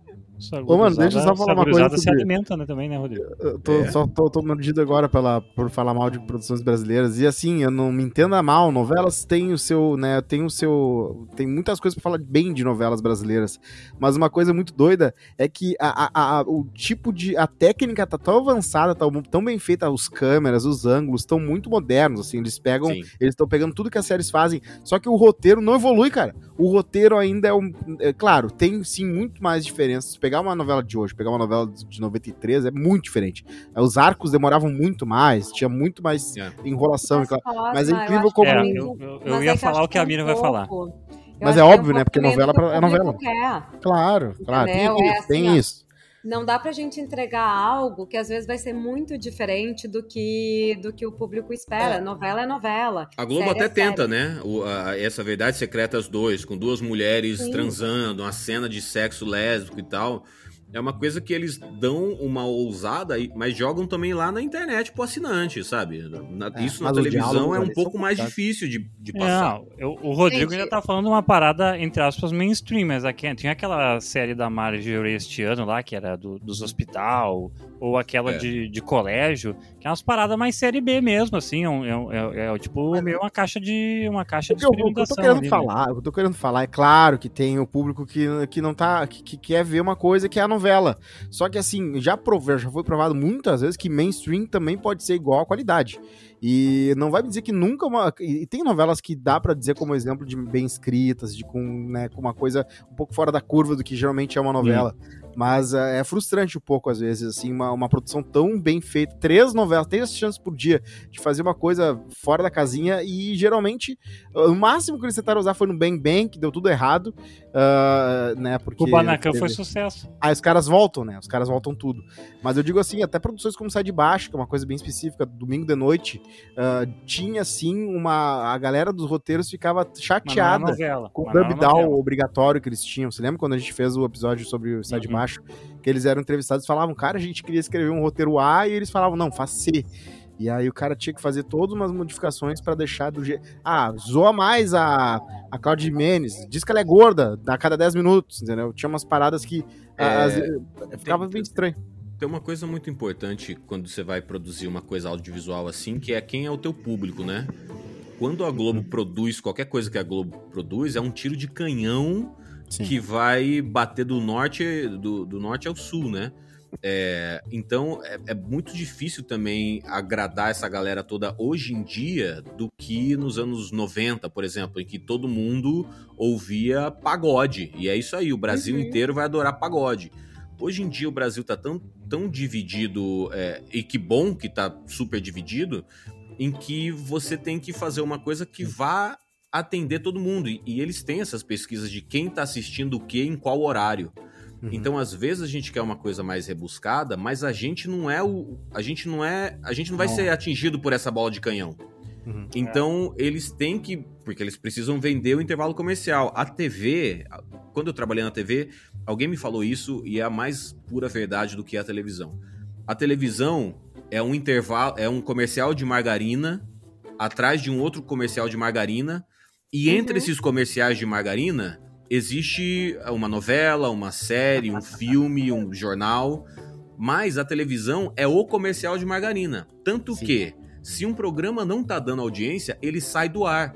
Ô, mano, deixa eu só falar uma coisa. Sobre... se alimenta né, também, né, Rodrigo? Eu tô, é. só tô, tô mordido agora pela, por falar mal de produções brasileiras. E assim, eu não me entenda mal, novelas têm o seu, né, tem o seu... Tem muitas coisas pra falar bem de novelas brasileiras. Mas uma coisa muito doida é que a, a, a o tipo de... A técnica tá tão avançada, tá tão bem feita, os câmeras, os ângulos, estão muito modernos, assim. Eles pegam... Sim. Eles estão pegando tudo que as séries fazem. Só que o roteiro não evolui, cara. O roteiro ainda é um... É, claro, tem sim muito mais diferenças pegar uma novela de hoje, pegar uma novela de 93, é muito diferente. Os arcos demoravam muito mais, tinha muito mais é. enrolação. Mas, mas é incrível como. É, eu, eu, eu ia falar o que a Miriam vai falar. Mas é óbvio, né? Porque novela é novela. Claro, claro. Tem, é assim, tem isso não dá pra gente entregar algo que às vezes vai ser muito diferente do que do que o público espera. É. Novela é novela. A Globo até é tenta, né? O, a, essa Verdade Secretas 2, com duas mulheres Sim. transando, uma cena de sexo lésbico e tal é uma coisa que eles dão uma ousada, mas jogam também lá na internet pro assinante, sabe? Na, é, isso na televisão é um pouco mais difícil de, de é, passar. É, eu, o Rodrigo Gente, ainda tá falando uma parada, entre aspas, mainstream, mas aqui, tinha aquela série da Marjorie este ano lá, que era do, dos hospital, ou aquela é. de, de colégio, que é umas paradas mais série B mesmo, assim, é, é, é, é tipo meio uma caixa de uma caixa de experimentação. O que eu tô querendo ali, né? falar, né? eu tô querendo falar é claro que tem o público que, que não tá, que, que quer ver uma coisa que é a novela novela. Só que assim, já, prov já foi provado muitas vezes que mainstream também pode ser igual à qualidade. E não vai me dizer que nunca uma. E tem novelas que dá para dizer como exemplo de bem escritas, de com, né, com uma coisa um pouco fora da curva do que geralmente é uma novela. Mas uh, é frustrante um pouco, às vezes, assim, uma, uma produção tão bem feita. Três novelas, três chances por dia de fazer uma coisa fora da casinha e geralmente o máximo que eles tentaram usar foi no Bang Bang, que deu tudo errado. Uh, né, porque o Banacan teve... foi sucesso. Aí os caras voltam, né? Os caras voltam tudo. Mas eu digo assim, até produções como Sai de Baixo, que é uma coisa bem específica, domingo de noite, uh, tinha assim uma. A galera dos roteiros ficava chateada com o dub down obrigatório que eles tinham. Você lembra quando a gente fez o episódio sobre o Sai uhum. de Baixo? Que eles eram entrevistados e falavam, cara, a gente queria escrever um roteiro A e eles falavam, não, faz C. E aí o cara tinha que fazer todas umas modificações para deixar do jeito. Ah, zoa mais a, a Claudia Jimenez. Diz que ela é gorda a cada 10 minutos, entendeu? Tinha umas paradas que é, as, ficava bem estranho. Tem uma coisa muito importante quando você vai produzir uma coisa audiovisual assim, que é quem é o teu público, né? Quando a Globo produz qualquer coisa que a Globo produz, é um tiro de canhão Sim. que vai bater do norte do, do norte ao sul, né? É, então é, é, muito difícil também agradar essa galera toda hoje em dia do que nos anos 90, por exemplo, em que todo mundo ouvia pagode. E é isso aí, o Brasil uhum. inteiro vai adorar pagode. Hoje em dia o Brasil tá tão, tão dividido, é, e que bom que tá super dividido, em que você tem que fazer uma coisa que vá atender todo mundo. E, e eles têm essas pesquisas de quem tá assistindo o que em qual horário. Uhum. Então, às vezes a gente quer uma coisa mais rebuscada, mas a gente não é o, a gente não é, a gente não vai não. ser atingido por essa bola de canhão. Uhum. Então, é. eles têm que. Porque eles precisam vender o intervalo comercial. A TV, quando eu trabalhei na TV, alguém me falou isso e é a mais pura verdade do que a televisão. A televisão é um intervalo, é um comercial de margarina atrás de um outro comercial de margarina. E uhum. entre esses comerciais de margarina, existe uma novela, uma série, um filme, um jornal. Mas a televisão é o comercial de margarina. Tanto Sim. que se um programa não tá dando audiência, ele sai do ar.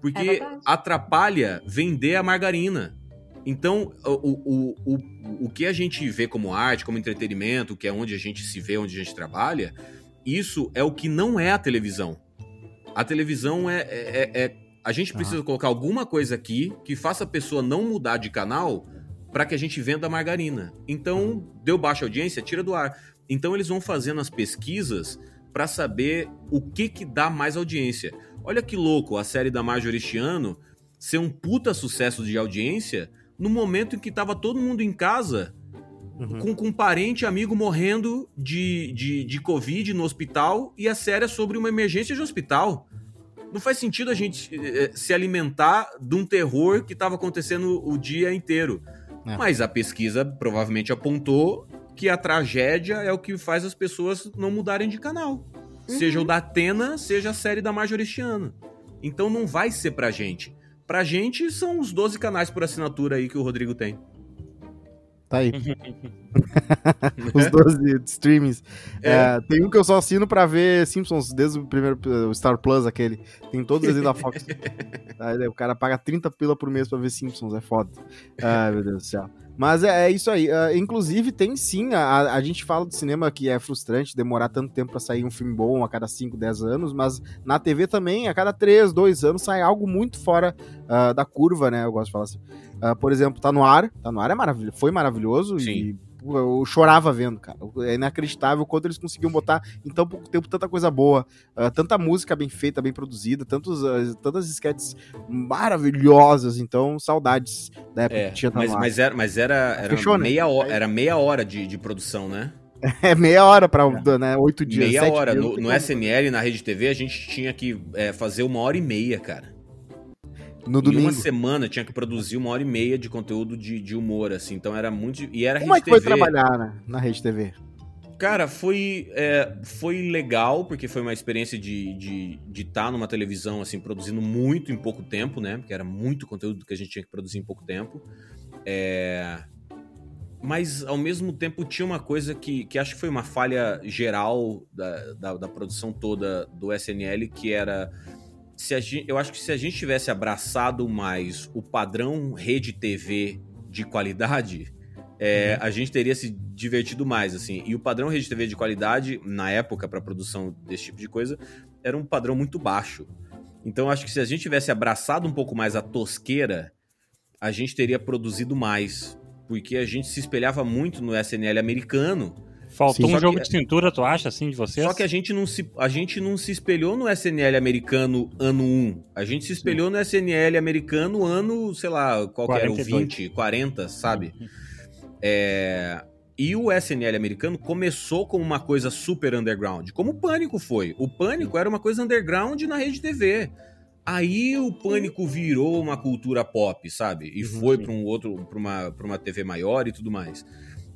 Porque é atrapalha vender a margarina. Então, o, o, o, o que a gente vê como arte, como entretenimento, que é onde a gente se vê, onde a gente trabalha, isso é o que não é a televisão. A televisão é. é, é, é a gente precisa ah. colocar alguma coisa aqui que faça a pessoa não mudar de canal para que a gente venda a margarina. Então, deu baixa audiência, tira do ar. Então, eles vão fazendo as pesquisas para saber o que que dá mais audiência. Olha que louco a série da Marjorie Chiano ser um puta sucesso de audiência no momento em que tava todo mundo em casa uhum. com, com um parente, amigo morrendo de, de, de Covid no hospital e a série é sobre uma emergência de hospital. Não faz sentido a gente eh, se alimentar de um terror que estava acontecendo o dia inteiro. É. Mas a pesquisa provavelmente apontou que a tragédia é o que faz as pessoas não mudarem de canal. Uhum. Seja o da Atena, seja a série da Majoristiana. Então não vai ser pra gente. Pra gente são os 12 canais por assinatura aí que o Rodrigo tem. Tá aí. <laughs> Os 12 streamings. É. É, tem um que eu só assino pra ver Simpsons desde o primeiro o Star Plus, aquele. Tem todos eles da Fox. <laughs> aí, o cara paga 30 pila por mês pra ver Simpsons, é foda. Ai, meu Deus do céu. Mas é, é isso aí. Uh, inclusive, tem sim. A, a gente fala do cinema que é frustrante demorar tanto tempo para sair um filme bom a cada 5, 10 anos, mas na TV também, a cada 3, 2 anos sai algo muito fora uh, da curva, né? Eu gosto de falar assim. Uh, por exemplo, tá no ar. Tá no ar é maravilhoso. Foi maravilhoso sim. e eu chorava vendo, cara. É inacreditável quando eles conseguiam botar em tão pouco tempo tanta coisa boa, uh, tanta música bem feita, bem produzida, tantos, uh, tantas sketches maravilhosas. Então, saudades da época é, que tinha mas, mas era, mas era, era Fechou, né? meia, né? hora, era meia hora de, de produção, né? <laughs> É meia hora para é. né, oito dias. Meia hora. Dias, no, no SNL, na Rede TV, a gente tinha que é, fazer uma hora e meia, cara. No em domingo. uma semana tinha que produzir uma hora e meia de conteúdo de, de humor, assim. Então era muito. E era Como é que foi trabalhar né, na Rede TV? Cara, foi, é, foi legal, porque foi uma experiência de estar de, de tá numa televisão, assim, produzindo muito em pouco tempo, né? Porque era muito conteúdo que a gente tinha que produzir em pouco tempo. É... Mas, ao mesmo tempo, tinha uma coisa que, que acho que foi uma falha geral da, da, da produção toda do SNL, que era se gente, eu acho que se a gente tivesse abraçado mais o padrão rede TV de qualidade, é, uhum. a gente teria se divertido mais, assim. E o padrão rede TV de qualidade, na época, para produção desse tipo de coisa, era um padrão muito baixo. Então, acho que se a gente tivesse abraçado um pouco mais a tosqueira, a gente teria produzido mais. Porque a gente se espelhava muito no SNL americano Faltou Sim. um jogo que, de cintura, tu acha, assim, de vocês? Só que a gente não se, a gente não se espelhou no SNL americano ano 1. A gente se espelhou Sim. no SNL americano ano, sei lá, qual que era, o 20, 40, sabe? É... E o SNL americano começou como uma coisa super underground, como o Pânico foi. O Pânico era uma coisa underground na rede TV. Aí o Pânico virou uma cultura pop, sabe? E uhum, foi para um outro, para uma, pra uma TV maior e tudo mais.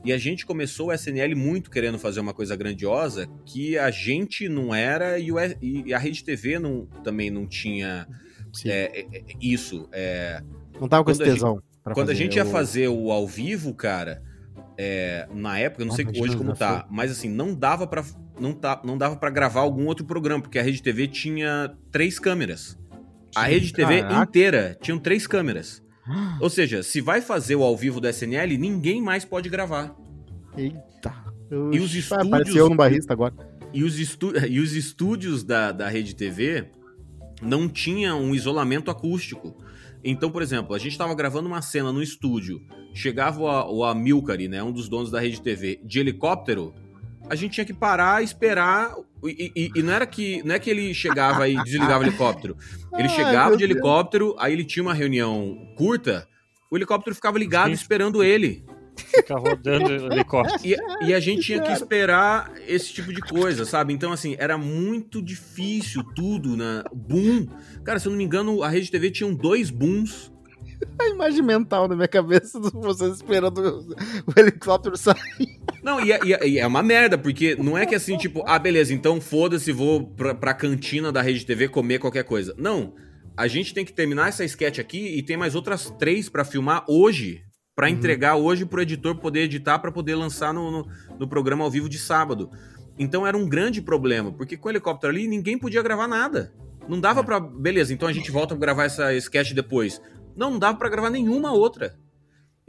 E a gente começou o SNL muito querendo fazer uma coisa grandiosa que a gente não era e, o, e a Rede TV não, também não tinha é, é, é, isso. É, não tava com esse tesão. quando a gente ia o... fazer o ao vivo, cara, é, na época, eu não ah, sei hoje como tá, foi. mas assim, não dava para não, tá, não dava para gravar algum outro programa, porque a Rede TV tinha três câmeras. A Rede TV Caraca. inteira tinham três câmeras. <gasps> Ou seja, se vai fazer o ao vivo do SNL, ninguém mais pode gravar. Eita. e os estúdios. Apareceu no barrista agora. E os, estu... e os estúdios da, da Rede TV não tinham um isolamento acústico. Então, por exemplo, a gente estava gravando uma cena no estúdio, chegava o, o Amilcari, né, um dos donos da Rede TV, de helicóptero, a gente tinha que parar, esperar. E, e, e, não era que não é que ele chegava e desligava o <laughs> helicóptero. Ele chegava de helicóptero, aí ele tinha uma reunião curta, o helicóptero ficava ligado Sim. esperando ele. Fica rodando <laughs> helicóptero. E, e a gente tinha que esperar esse tipo de coisa, sabe? Então, assim, era muito difícil tudo na boom. Cara, se eu não me engano, a Rede TV tinha dois booms a imagem mental na minha cabeça de vocês esperando o, helicóptero sair. Não, e é, e é, uma merda, porque não é que assim, tipo, ah, beleza, então foda-se, vou pra, pra cantina da Rede TV comer qualquer coisa. Não. A gente tem que terminar essa sketch aqui e tem mais outras três para filmar hoje, para uhum. entregar hoje pro editor poder editar para poder lançar no, no, no programa ao vivo de sábado. Então era um grande problema, porque com o helicóptero ali ninguém podia gravar nada. Não dava é. para Beleza, então a gente volta pra gravar essa sketch depois. Não, não dava para gravar nenhuma outra.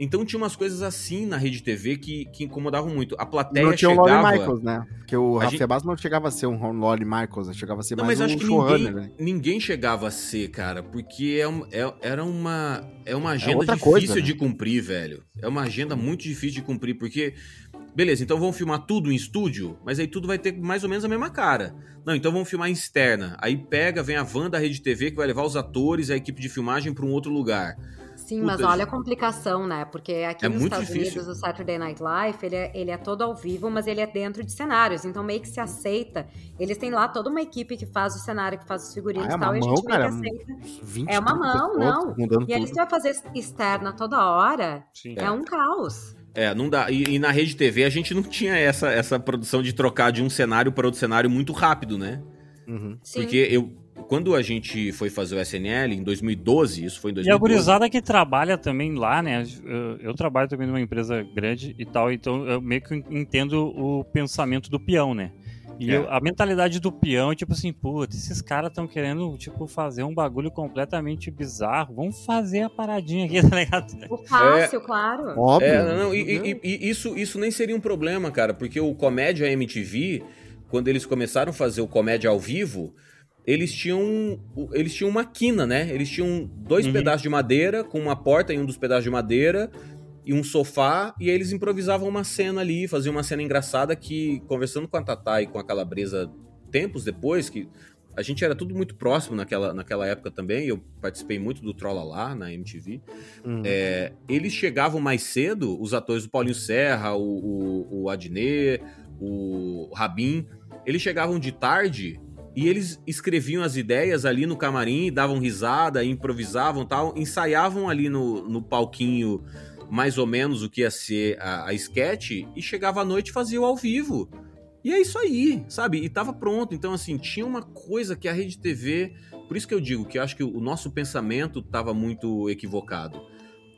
Então tinha umas coisas assim na Rede TV que, que incomodavam muito. A plateia não tinha chegava... o Lolly Michaels, né? Porque o Rafa gente... não chegava a ser um Lolly Michaels, chegava a ser não, mais mas um acho que ninguém, né? ninguém chegava a ser, cara, porque é, é, era uma, é uma é agenda é difícil coisa, né? de cumprir, velho. É uma agenda muito difícil de cumprir, porque... Beleza, então vamos filmar tudo em estúdio, mas aí tudo vai ter mais ou menos a mesma cara. Não, então vamos filmar em externa. Aí pega, vem a van da Rede TV que vai levar os atores, a equipe de filmagem para um outro lugar. Sim, Puta, mas olha a complicação, né? Porque aqui é nos Estados difícil. Unidos o Saturday Night Live, ele é, ele é todo ao vivo, mas ele é dentro de cenários, então meio que se aceita. Eles têm lá toda uma equipe que faz o cenário, que faz os figurinos ah, é e tal, e a gente cara, meio que aceita. É uma mão, não. E aí você vai fazer externa toda hora, Sim. é, é um caos. É, não dá. E, e, na rede TV a gente não tinha essa, essa produção de trocar de um cenário para outro cenário muito rápido, né? Uhum. Porque eu, quando a gente foi fazer o SNL em 2012, isso foi em 2012. E a gurizada que trabalha também lá, né? Eu, eu, trabalho também numa empresa grande e tal, então eu meio que entendo o pensamento do peão, né? E é. eu, a mentalidade do peão é tipo assim, putz, esses caras estão querendo, tipo, fazer um bagulho completamente bizarro. Vamos fazer a paradinha aqui, <laughs> tá ligado? O fácil, é, claro. Óbvio. É, não, e, e, e, isso, isso nem seria um problema, cara, porque o Comédia MTV, quando eles começaram a fazer o Comédia ao vivo, eles tinham eles tinham uma quina, né? Eles tinham dois uhum. pedaços de madeira com uma porta em um dos pedaços de madeira e um sofá e aí eles improvisavam uma cena ali, faziam uma cena engraçada que conversando com a Tatá e com a Calabresa tempos depois que a gente era tudo muito próximo naquela, naquela época também. Eu participei muito do Trolla lá na MTV. Uhum. É, eles chegavam mais cedo, os atores do Paulinho Serra, o, o, o Adnet, o Rabin. Eles chegavam de tarde e eles escreviam as ideias ali no camarim, davam risada, improvisavam tal, ensaiavam ali no, no palquinho mais ou menos o que ia ser a, a sketch e chegava à noite e fazia o ao vivo. E é isso aí, sabe? E tava pronto. Então, assim, tinha uma coisa que a Rede TV. Por isso que eu digo que eu acho que o nosso pensamento estava muito equivocado.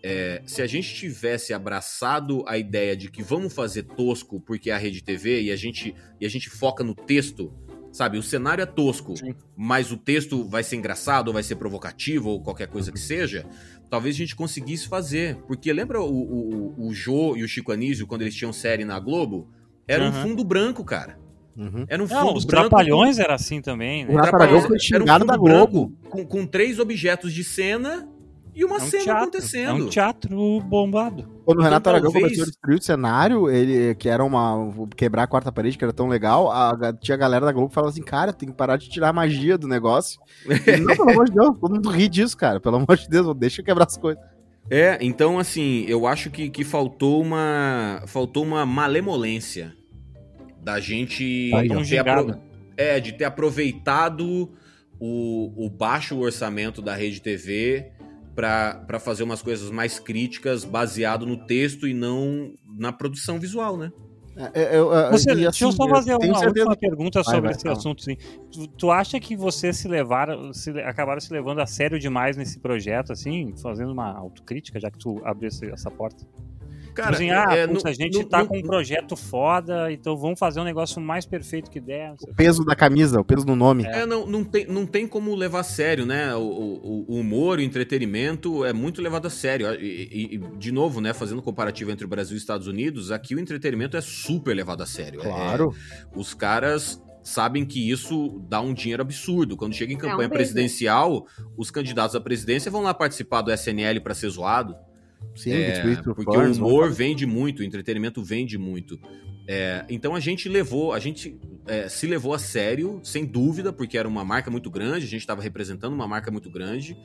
É, se a gente tivesse abraçado a ideia de que vamos fazer tosco porque é a Rede TV e a gente, e a gente foca no texto, Sabe, o cenário é tosco, Sim. mas o texto vai ser engraçado, ou vai ser provocativo, ou qualquer coisa que seja, talvez a gente conseguisse fazer. Porque lembra o, o, o Jô e o Chico Anísio, quando eles tinham série na Globo? Era uhum. um fundo branco, cara. Uhum. Era um fundo Não, os branco. Os Trapalhões com... era assim também, né? O Trapalhões foi era um fundo da Globo. Com, com três objetos de cena e uma é um cena teatro, acontecendo. É um teatro bombado. Quando o Renato então, Aragão talvez... começou a destruir o cenário, ele, que era uma. quebrar a quarta parede, que era tão legal, a, tinha a galera da Globo que falava assim: cara, tem que parar de tirar a magia do negócio. E, não, pelo amor de Deus, todo mundo ri disso, cara. Pelo amor de Deus, deixa eu quebrar as coisas. É, então assim, eu acho que, que faltou uma. Faltou uma malemolência da gente tá ter apro... é, de ter aproveitado o, o baixo orçamento da rede TV para fazer umas coisas mais críticas baseado no texto e não na produção visual, né? É, é, eu, é, você, assim, deixa eu só fazer uma última pergunta sobre vai, esse vai, assunto. Assim. Tu, tu, acha que você se levaram, se, acabaram se levando a sério demais nesse projeto, assim, fazendo uma autocrítica, já que tu abriu essa porta? Cara, assim, ah, é, a gente no, tá no, com um projeto foda, então vamos fazer um negócio mais perfeito que der. O peso da camisa, o peso do nome. É, não, não, tem, não tem como levar a sério, né? O, o, o humor, o entretenimento é muito levado a sério. E, e, de novo, né, fazendo comparativo entre o Brasil e os Estados Unidos, aqui o entretenimento é super levado a sério. É, claro. É, os caras sabem que isso dá um dinheiro absurdo. Quando chega em campanha é um presidencial, os candidatos à presidência vão lá participar do SNL para ser zoado. Sim, é, porque o humor vende muito, o entretenimento vende muito. É, então a gente levou, a gente, é, se levou a sério, sem dúvida, porque era uma marca muito grande, a gente estava representando uma marca muito grande.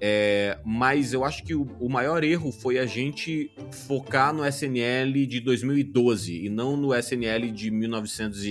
É, mas eu acho que o, o, maior erro foi a gente focar no SNL de 2012 e não no SNL de 1900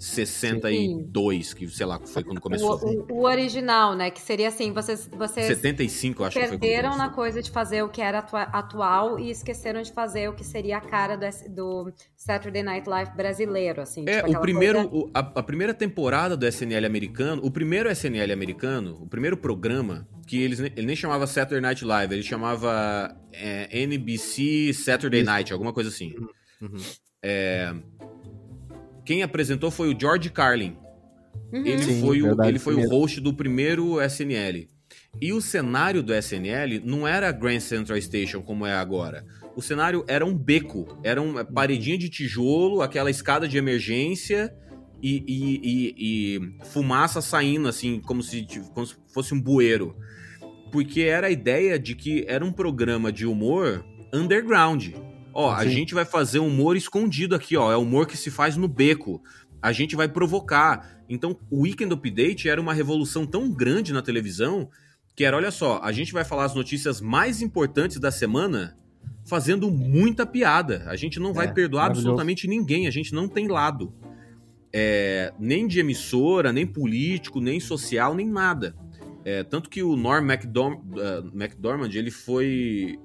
62, Sim. que sei lá, foi quando começou. O, o, o, original, né? Que seria assim, vocês. vocês 75, acho que foi. Perderam na coisa de fazer o que era atua atual e esqueceram de fazer o que seria a cara do, do Saturday Night Live brasileiro, assim. É, tipo o primeiro. Coisa... a, a, primeira temporada do SNL americano, o primeiro SNL americano, o primeiro programa, que eles, ele nem chamava Saturday Night Live, ele chamava é, NBC Saturday Isso. Night, alguma coisa assim. Uhum. É quem apresentou foi o George Carlin. Uhum. Ele, Sim, foi o, ele foi o host do primeiro SNL. E o cenário do SNL não era Grand Central Station como é agora. O cenário era um beco, era uma paredinha de tijolo, aquela escada de emergência e, e, e, e fumaça saindo, assim, como se, como se fosse um bueiro. Porque era a ideia de que era um programa de humor underground. Ó, Sim. a gente vai fazer humor escondido aqui, ó. É humor que se faz no beco. A gente vai provocar. Então, o Weekend Update era uma revolução tão grande na televisão que era, olha só, a gente vai falar as notícias mais importantes da semana fazendo muita piada. A gente não vai é, perdoar absolutamente ninguém, a gente não tem lado. É, nem de emissora, nem político, nem social, nem nada. É, tanto que o Norm MacDorm, uh, MacDormand, ele foi...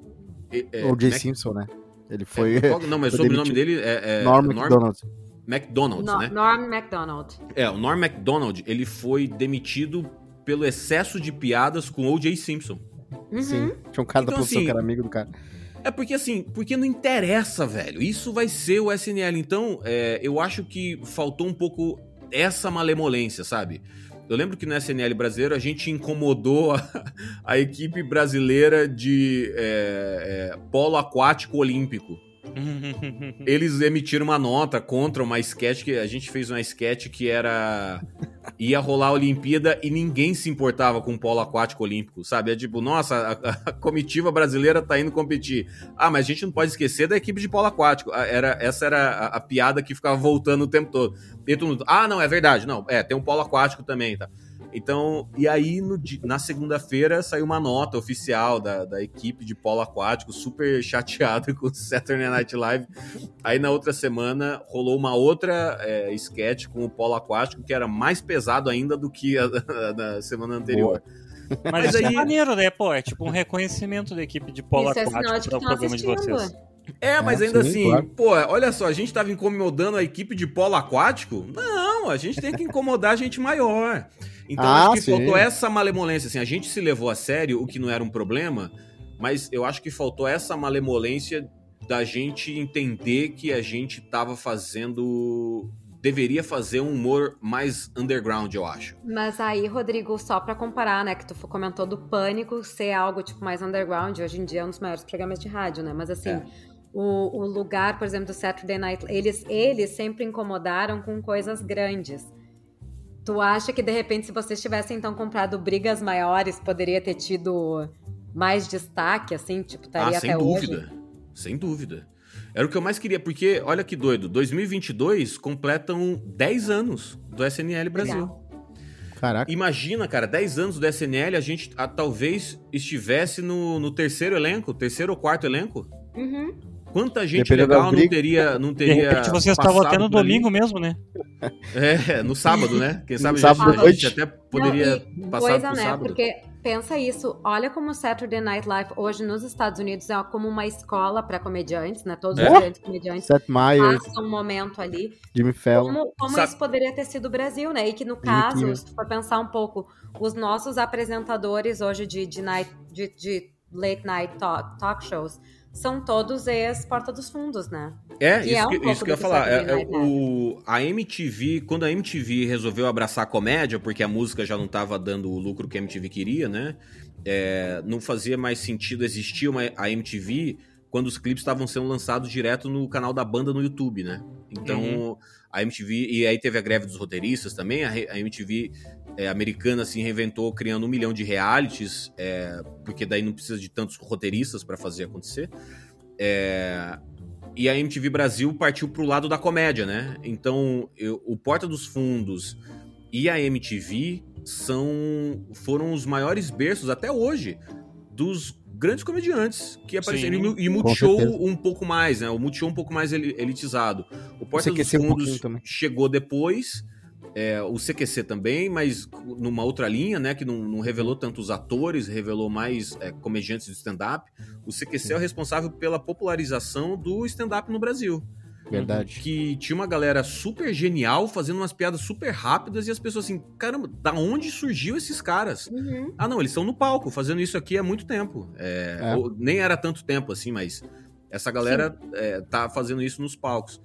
É o Jay Mac... Simpson, né? Ele foi. É, não, mas o sobrenome dele é. é Norm MacDonald. McDonald, no, né? Norm MacDonald. É, o Norm MacDonald, ele foi demitido pelo excesso de piadas com O.J. Simpson. Uhum. Sim, tinha um cara então, da produção assim, que era amigo do cara. É porque assim, porque não interessa, velho. Isso vai ser o SNL. Então, é, eu acho que faltou um pouco essa malemolência, sabe? Eu lembro que no SNL brasileiro a gente incomodou a, <laughs> a equipe brasileira de é, é, polo aquático olímpico. <laughs> Eles emitiram uma nota contra uma sketch que a gente fez uma sketch que era ia rolar a Olimpíada e ninguém se importava com o polo aquático olímpico, sabe? É tipo, nossa, a, a, comitiva brasileira tá indo competir. Ah, mas a gente não pode esquecer da equipe de polo aquático. Era, essa era a, a piada que ficava voltando o tempo todo. E todo mundo, ah, não, é verdade, não, é, tem um polo aquático também, tá? Então, e aí no, na segunda-feira saiu uma nota oficial da, da equipe de polo aquático, super <laughs> chateada com o Saturday Night Live. Aí na outra semana rolou uma outra é, sketch com o polo aquático que era mais pesado ainda do que a, <laughs> da semana anterior. Boa. Mas, Mas aí... é maneiro, né? Pô, é tipo um reconhecimento da equipe de polo Isso é aquático para o programa de vocês. É, mas é, ainda sim, assim, claro. pô, olha só, a gente tava incomodando a equipe de polo aquático? Não, a gente tem que incomodar a gente maior. Então ah, acho que sim. faltou essa malemolência, assim, a gente se levou a sério, o que não era um problema, mas eu acho que faltou essa malemolência da gente entender que a gente tava fazendo deveria fazer um humor mais underground, eu acho. Mas aí, Rodrigo, só para comparar, né, que tu comentou do Pânico ser algo tipo mais underground, hoje em dia é um dos maiores programas de rádio, né? Mas assim, é. o, o, lugar, por exemplo, do Saturday Night, eles eles sempre incomodaram com coisas grandes. Tu acha que de repente se vocês tivessem então comprado brigas maiores, poderia ter tido mais destaque assim, tipo, estaria ah, sem dúvida. Hoje? Sem dúvida. Era o que eu mais queria, porque olha que doido, 2022 completam 10 anos do SNL Brasil. Legal. Caraca. Imagina, cara, 10 anos do SNL, a gente a, talvez estivesse no, no terceiro elenco, terceiro ou quarto elenco. Uhum. Quanta gente Dependendo legal não teria, não teria. De repente você estava até no domingo mesmo, né? É, no sábado, né? Quem sabe sábado a gente até poderia não, passar coisa, pro né? sábado. Porque pensa isso, olha como o Saturday Night Live hoje nos Estados Unidos é como uma escola para comediantes, né? Todos é. os grandes comediantes Seth Meyers, passam um momento ali. Jimmy Fallon. Como, como isso poderia ter sido o Brasil, né? E que no caso, se for pensar um pouco, os nossos apresentadores hoje de, de, night, de, de late night talk, talk shows são todos ex-Porta dos Fundos, né? É, que isso, é um que, isso que eu ia falar. É, é, o, a MTV, quando a MTV resolveu abraçar a comédia, porque a música já não estava dando o lucro que a MTV queria, né? É, não fazia mais sentido existir uma, a MTV quando os clipes estavam sendo lançados direto no canal da banda no YouTube, né? Então, uhum. a MTV. E aí teve a greve dos roteiristas também. A, a MTV é, americana se reinventou criando um milhão de realities, é, porque daí não precisa de tantos roteiristas para fazer acontecer. É, e a MTV Brasil partiu pro lado da comédia, né? Então, eu, o Porta dos Fundos e a MTV são foram os maiores berços até hoje dos grandes comediantes que apareceram. E, e Multishow um pouco mais, né? O Multishow um pouco mais elitizado. O Porta dos Fundos um chegou depois. É, o CQC também, mas numa outra linha, né? Que não, não revelou tanto os atores, revelou mais é, comediantes de stand-up. O CQC Sim. é o responsável pela popularização do stand-up no Brasil. Verdade. Que tinha uma galera super genial, fazendo umas piadas super rápidas, e as pessoas assim, caramba, da onde surgiu esses caras? Uhum. Ah, não, eles estão no palco, fazendo isso aqui há muito tempo. É, é. Ou, nem era tanto tempo assim, mas essa galera é, tá fazendo isso nos palcos.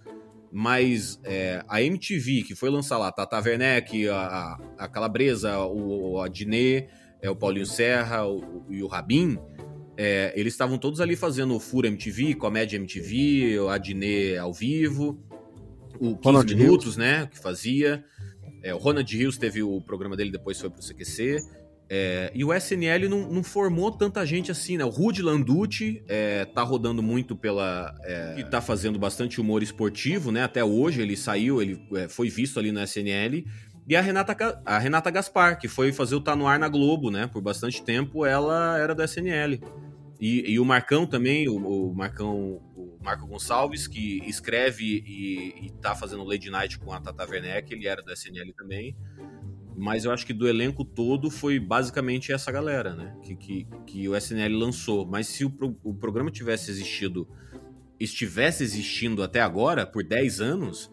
Mas é, a MTV, que foi lançar lá, Tata Werneck, a, a Calabresa, o, a Diné, é, o Paulinho Serra o, e o Rabin, é, eles estavam todos ali fazendo o Fura MTV, Comédia MTV, a Adnet ao vivo, o 15 Ronald Minutos, Hills. né, que fazia. É, o Ronald Hills teve o programa dele, depois foi pro CQC. É, e o SNL não, não, formou tanta gente assim, né? O Rudy Landucci é, tá rodando muito pela. É, e tá fazendo bastante humor esportivo, né? Até hoje ele saiu, ele é, foi visto ali no SNL. E a Renata, a Renata Gaspar, que foi fazer o Tá No Ar na Globo, né? Por bastante tempo, ela era do SNL. E, e o Marcão também, o, o, Marcão, o Marco Gonçalves, que escreve e, e tá fazendo Lady Night com a Tata Werneck, ele era do SNL também. Mas eu acho que do elenco todo foi basicamente essa galera, né? Que, que, que o SNL lançou. Mas se o, o programa tivesse existido, estivesse existindo até agora, por 10 anos,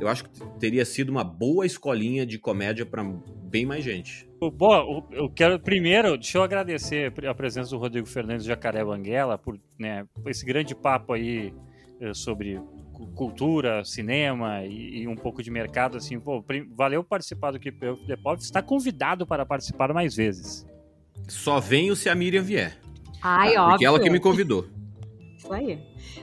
eu acho que teria sido uma boa escolinha de comédia para bem mais gente. Bom, eu quero primeiro, deixa eu agradecer a presença do Rodrigo Fernandes Jacaré Banguela por, né, esse grande papo aí eh, sobre cultura, cinema e, e, um pouco de mercado, assim, pô, valeu participar do Keep Up The Pop, está convidado para participar mais vezes. Só venho se a Miriam vier. Ai, óbvio. Porque ela que me convidou. Isso aí.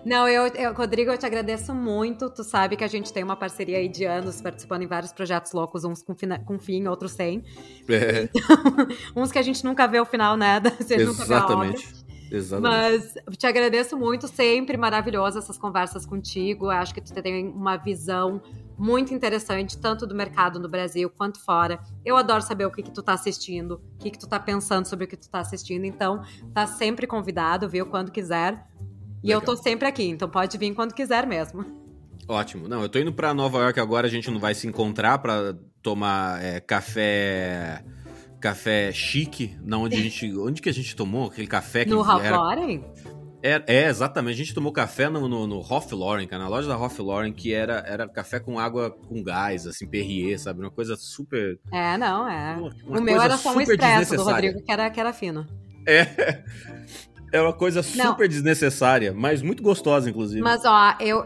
Não, eu, eu, Rodrigo, eu te agradeço muito. Tu sabe que a gente tem uma parceria aí de anos participando em vários projetos loucos, uns com, fina, com fim, outros sem. É. Então, <laughs> uns que a gente nunca vê o final, né? <laughs> Exatamente. Exatamente. Mas te agradeço muito, sempre maravilhoso essas conversas contigo. Acho que tu tem uma visão muito interessante, tanto do mercado no Brasil quanto fora. Eu adoro saber o que, que tu tá assistindo, o que, que tu tá pensando sobre o que tu tá assistindo. Então, tá sempre convidado, viu? Quando quiser. E Legal. eu tô sempre aqui, então pode vir quando quiser mesmo. Ótimo. Não, eu tô indo para Nova York agora, a gente não vai se encontrar para tomar é, café café chique, na onde a gente, onde que a gente tomou aquele café que no Ralph era... Lauren? É, é, exatamente. A gente tomou café no, no, no Ralph Lauren, cara, na loja da Ralph Lauren, que era, era café com água com gás, assim, Perrier, sabe? Uma coisa super. É, não, é. Uma o meu era só um expresso do Rodrigo, que era, que era fino. É. É uma coisa super Não. desnecessária, mas muito gostosa, inclusive. Mas, ó, eu.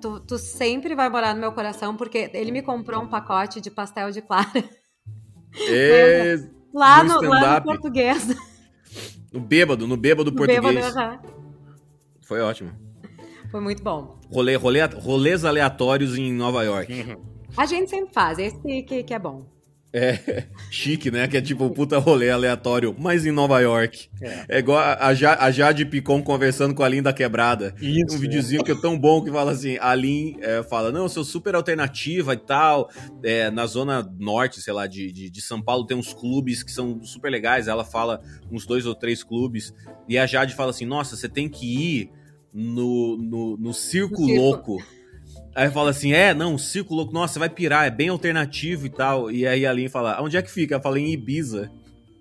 Tu, tu sempre vai morar no meu coração, porque ele me comprou um pacote de pastel de clara. <laughs> É, lá, no, no lá no português. <laughs> No bêbado, no bêbado no português. Bêbado, Foi ótimo. Foi muito bom. Rolê, rolê, rolês aleatórios em Nova York. Uhum. A gente sempre faz, esse que, que é bom. É, chique, né? Que é tipo puta rolê aleatório, mas em Nova York. É, é igual a, a, Jade Picon conversando com a Lin da Quebrada. Isso, um videozinho é. que é tão bom que fala assim: a Lin é, fala, não, eu sou super alternativa e tal. É, na zona norte, sei lá, de, de, de, São Paulo tem uns clubes que são super legais. Ela fala uns dois ou três clubes. E a Jade fala assim: nossa, você tem que ir no, no, no Circo Louco. Aí fala assim: é, não, Circo Louco, nossa, você vai pirar, é bem alternativo e tal. E aí a Lin fala: onde é que fica? Ela fala em Ibiza.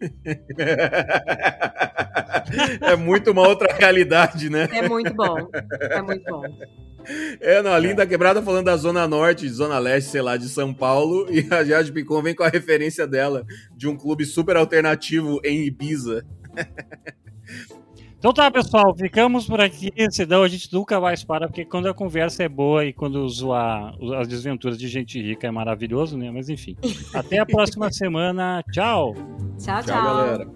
<laughs> é muito uma outra realidade, né? É muito bom. É muito bom. É, não, a Linda é. Quebrada falando da Zona Norte, Zona Leste, sei lá, de São Paulo, <laughs> e a Jade Picon vem com a referência dela de um clube super alternativo em Ibiza. <laughs> Então tá, pessoal, ficamos por aqui. Senão a gente nunca mais para, porque quando a conversa é boa e quando zoar as desventuras de gente rica é maravilhoso, né? Mas enfim. Até a próxima <laughs> semana. Tchau. Tchau, tchau. Tchau, galera.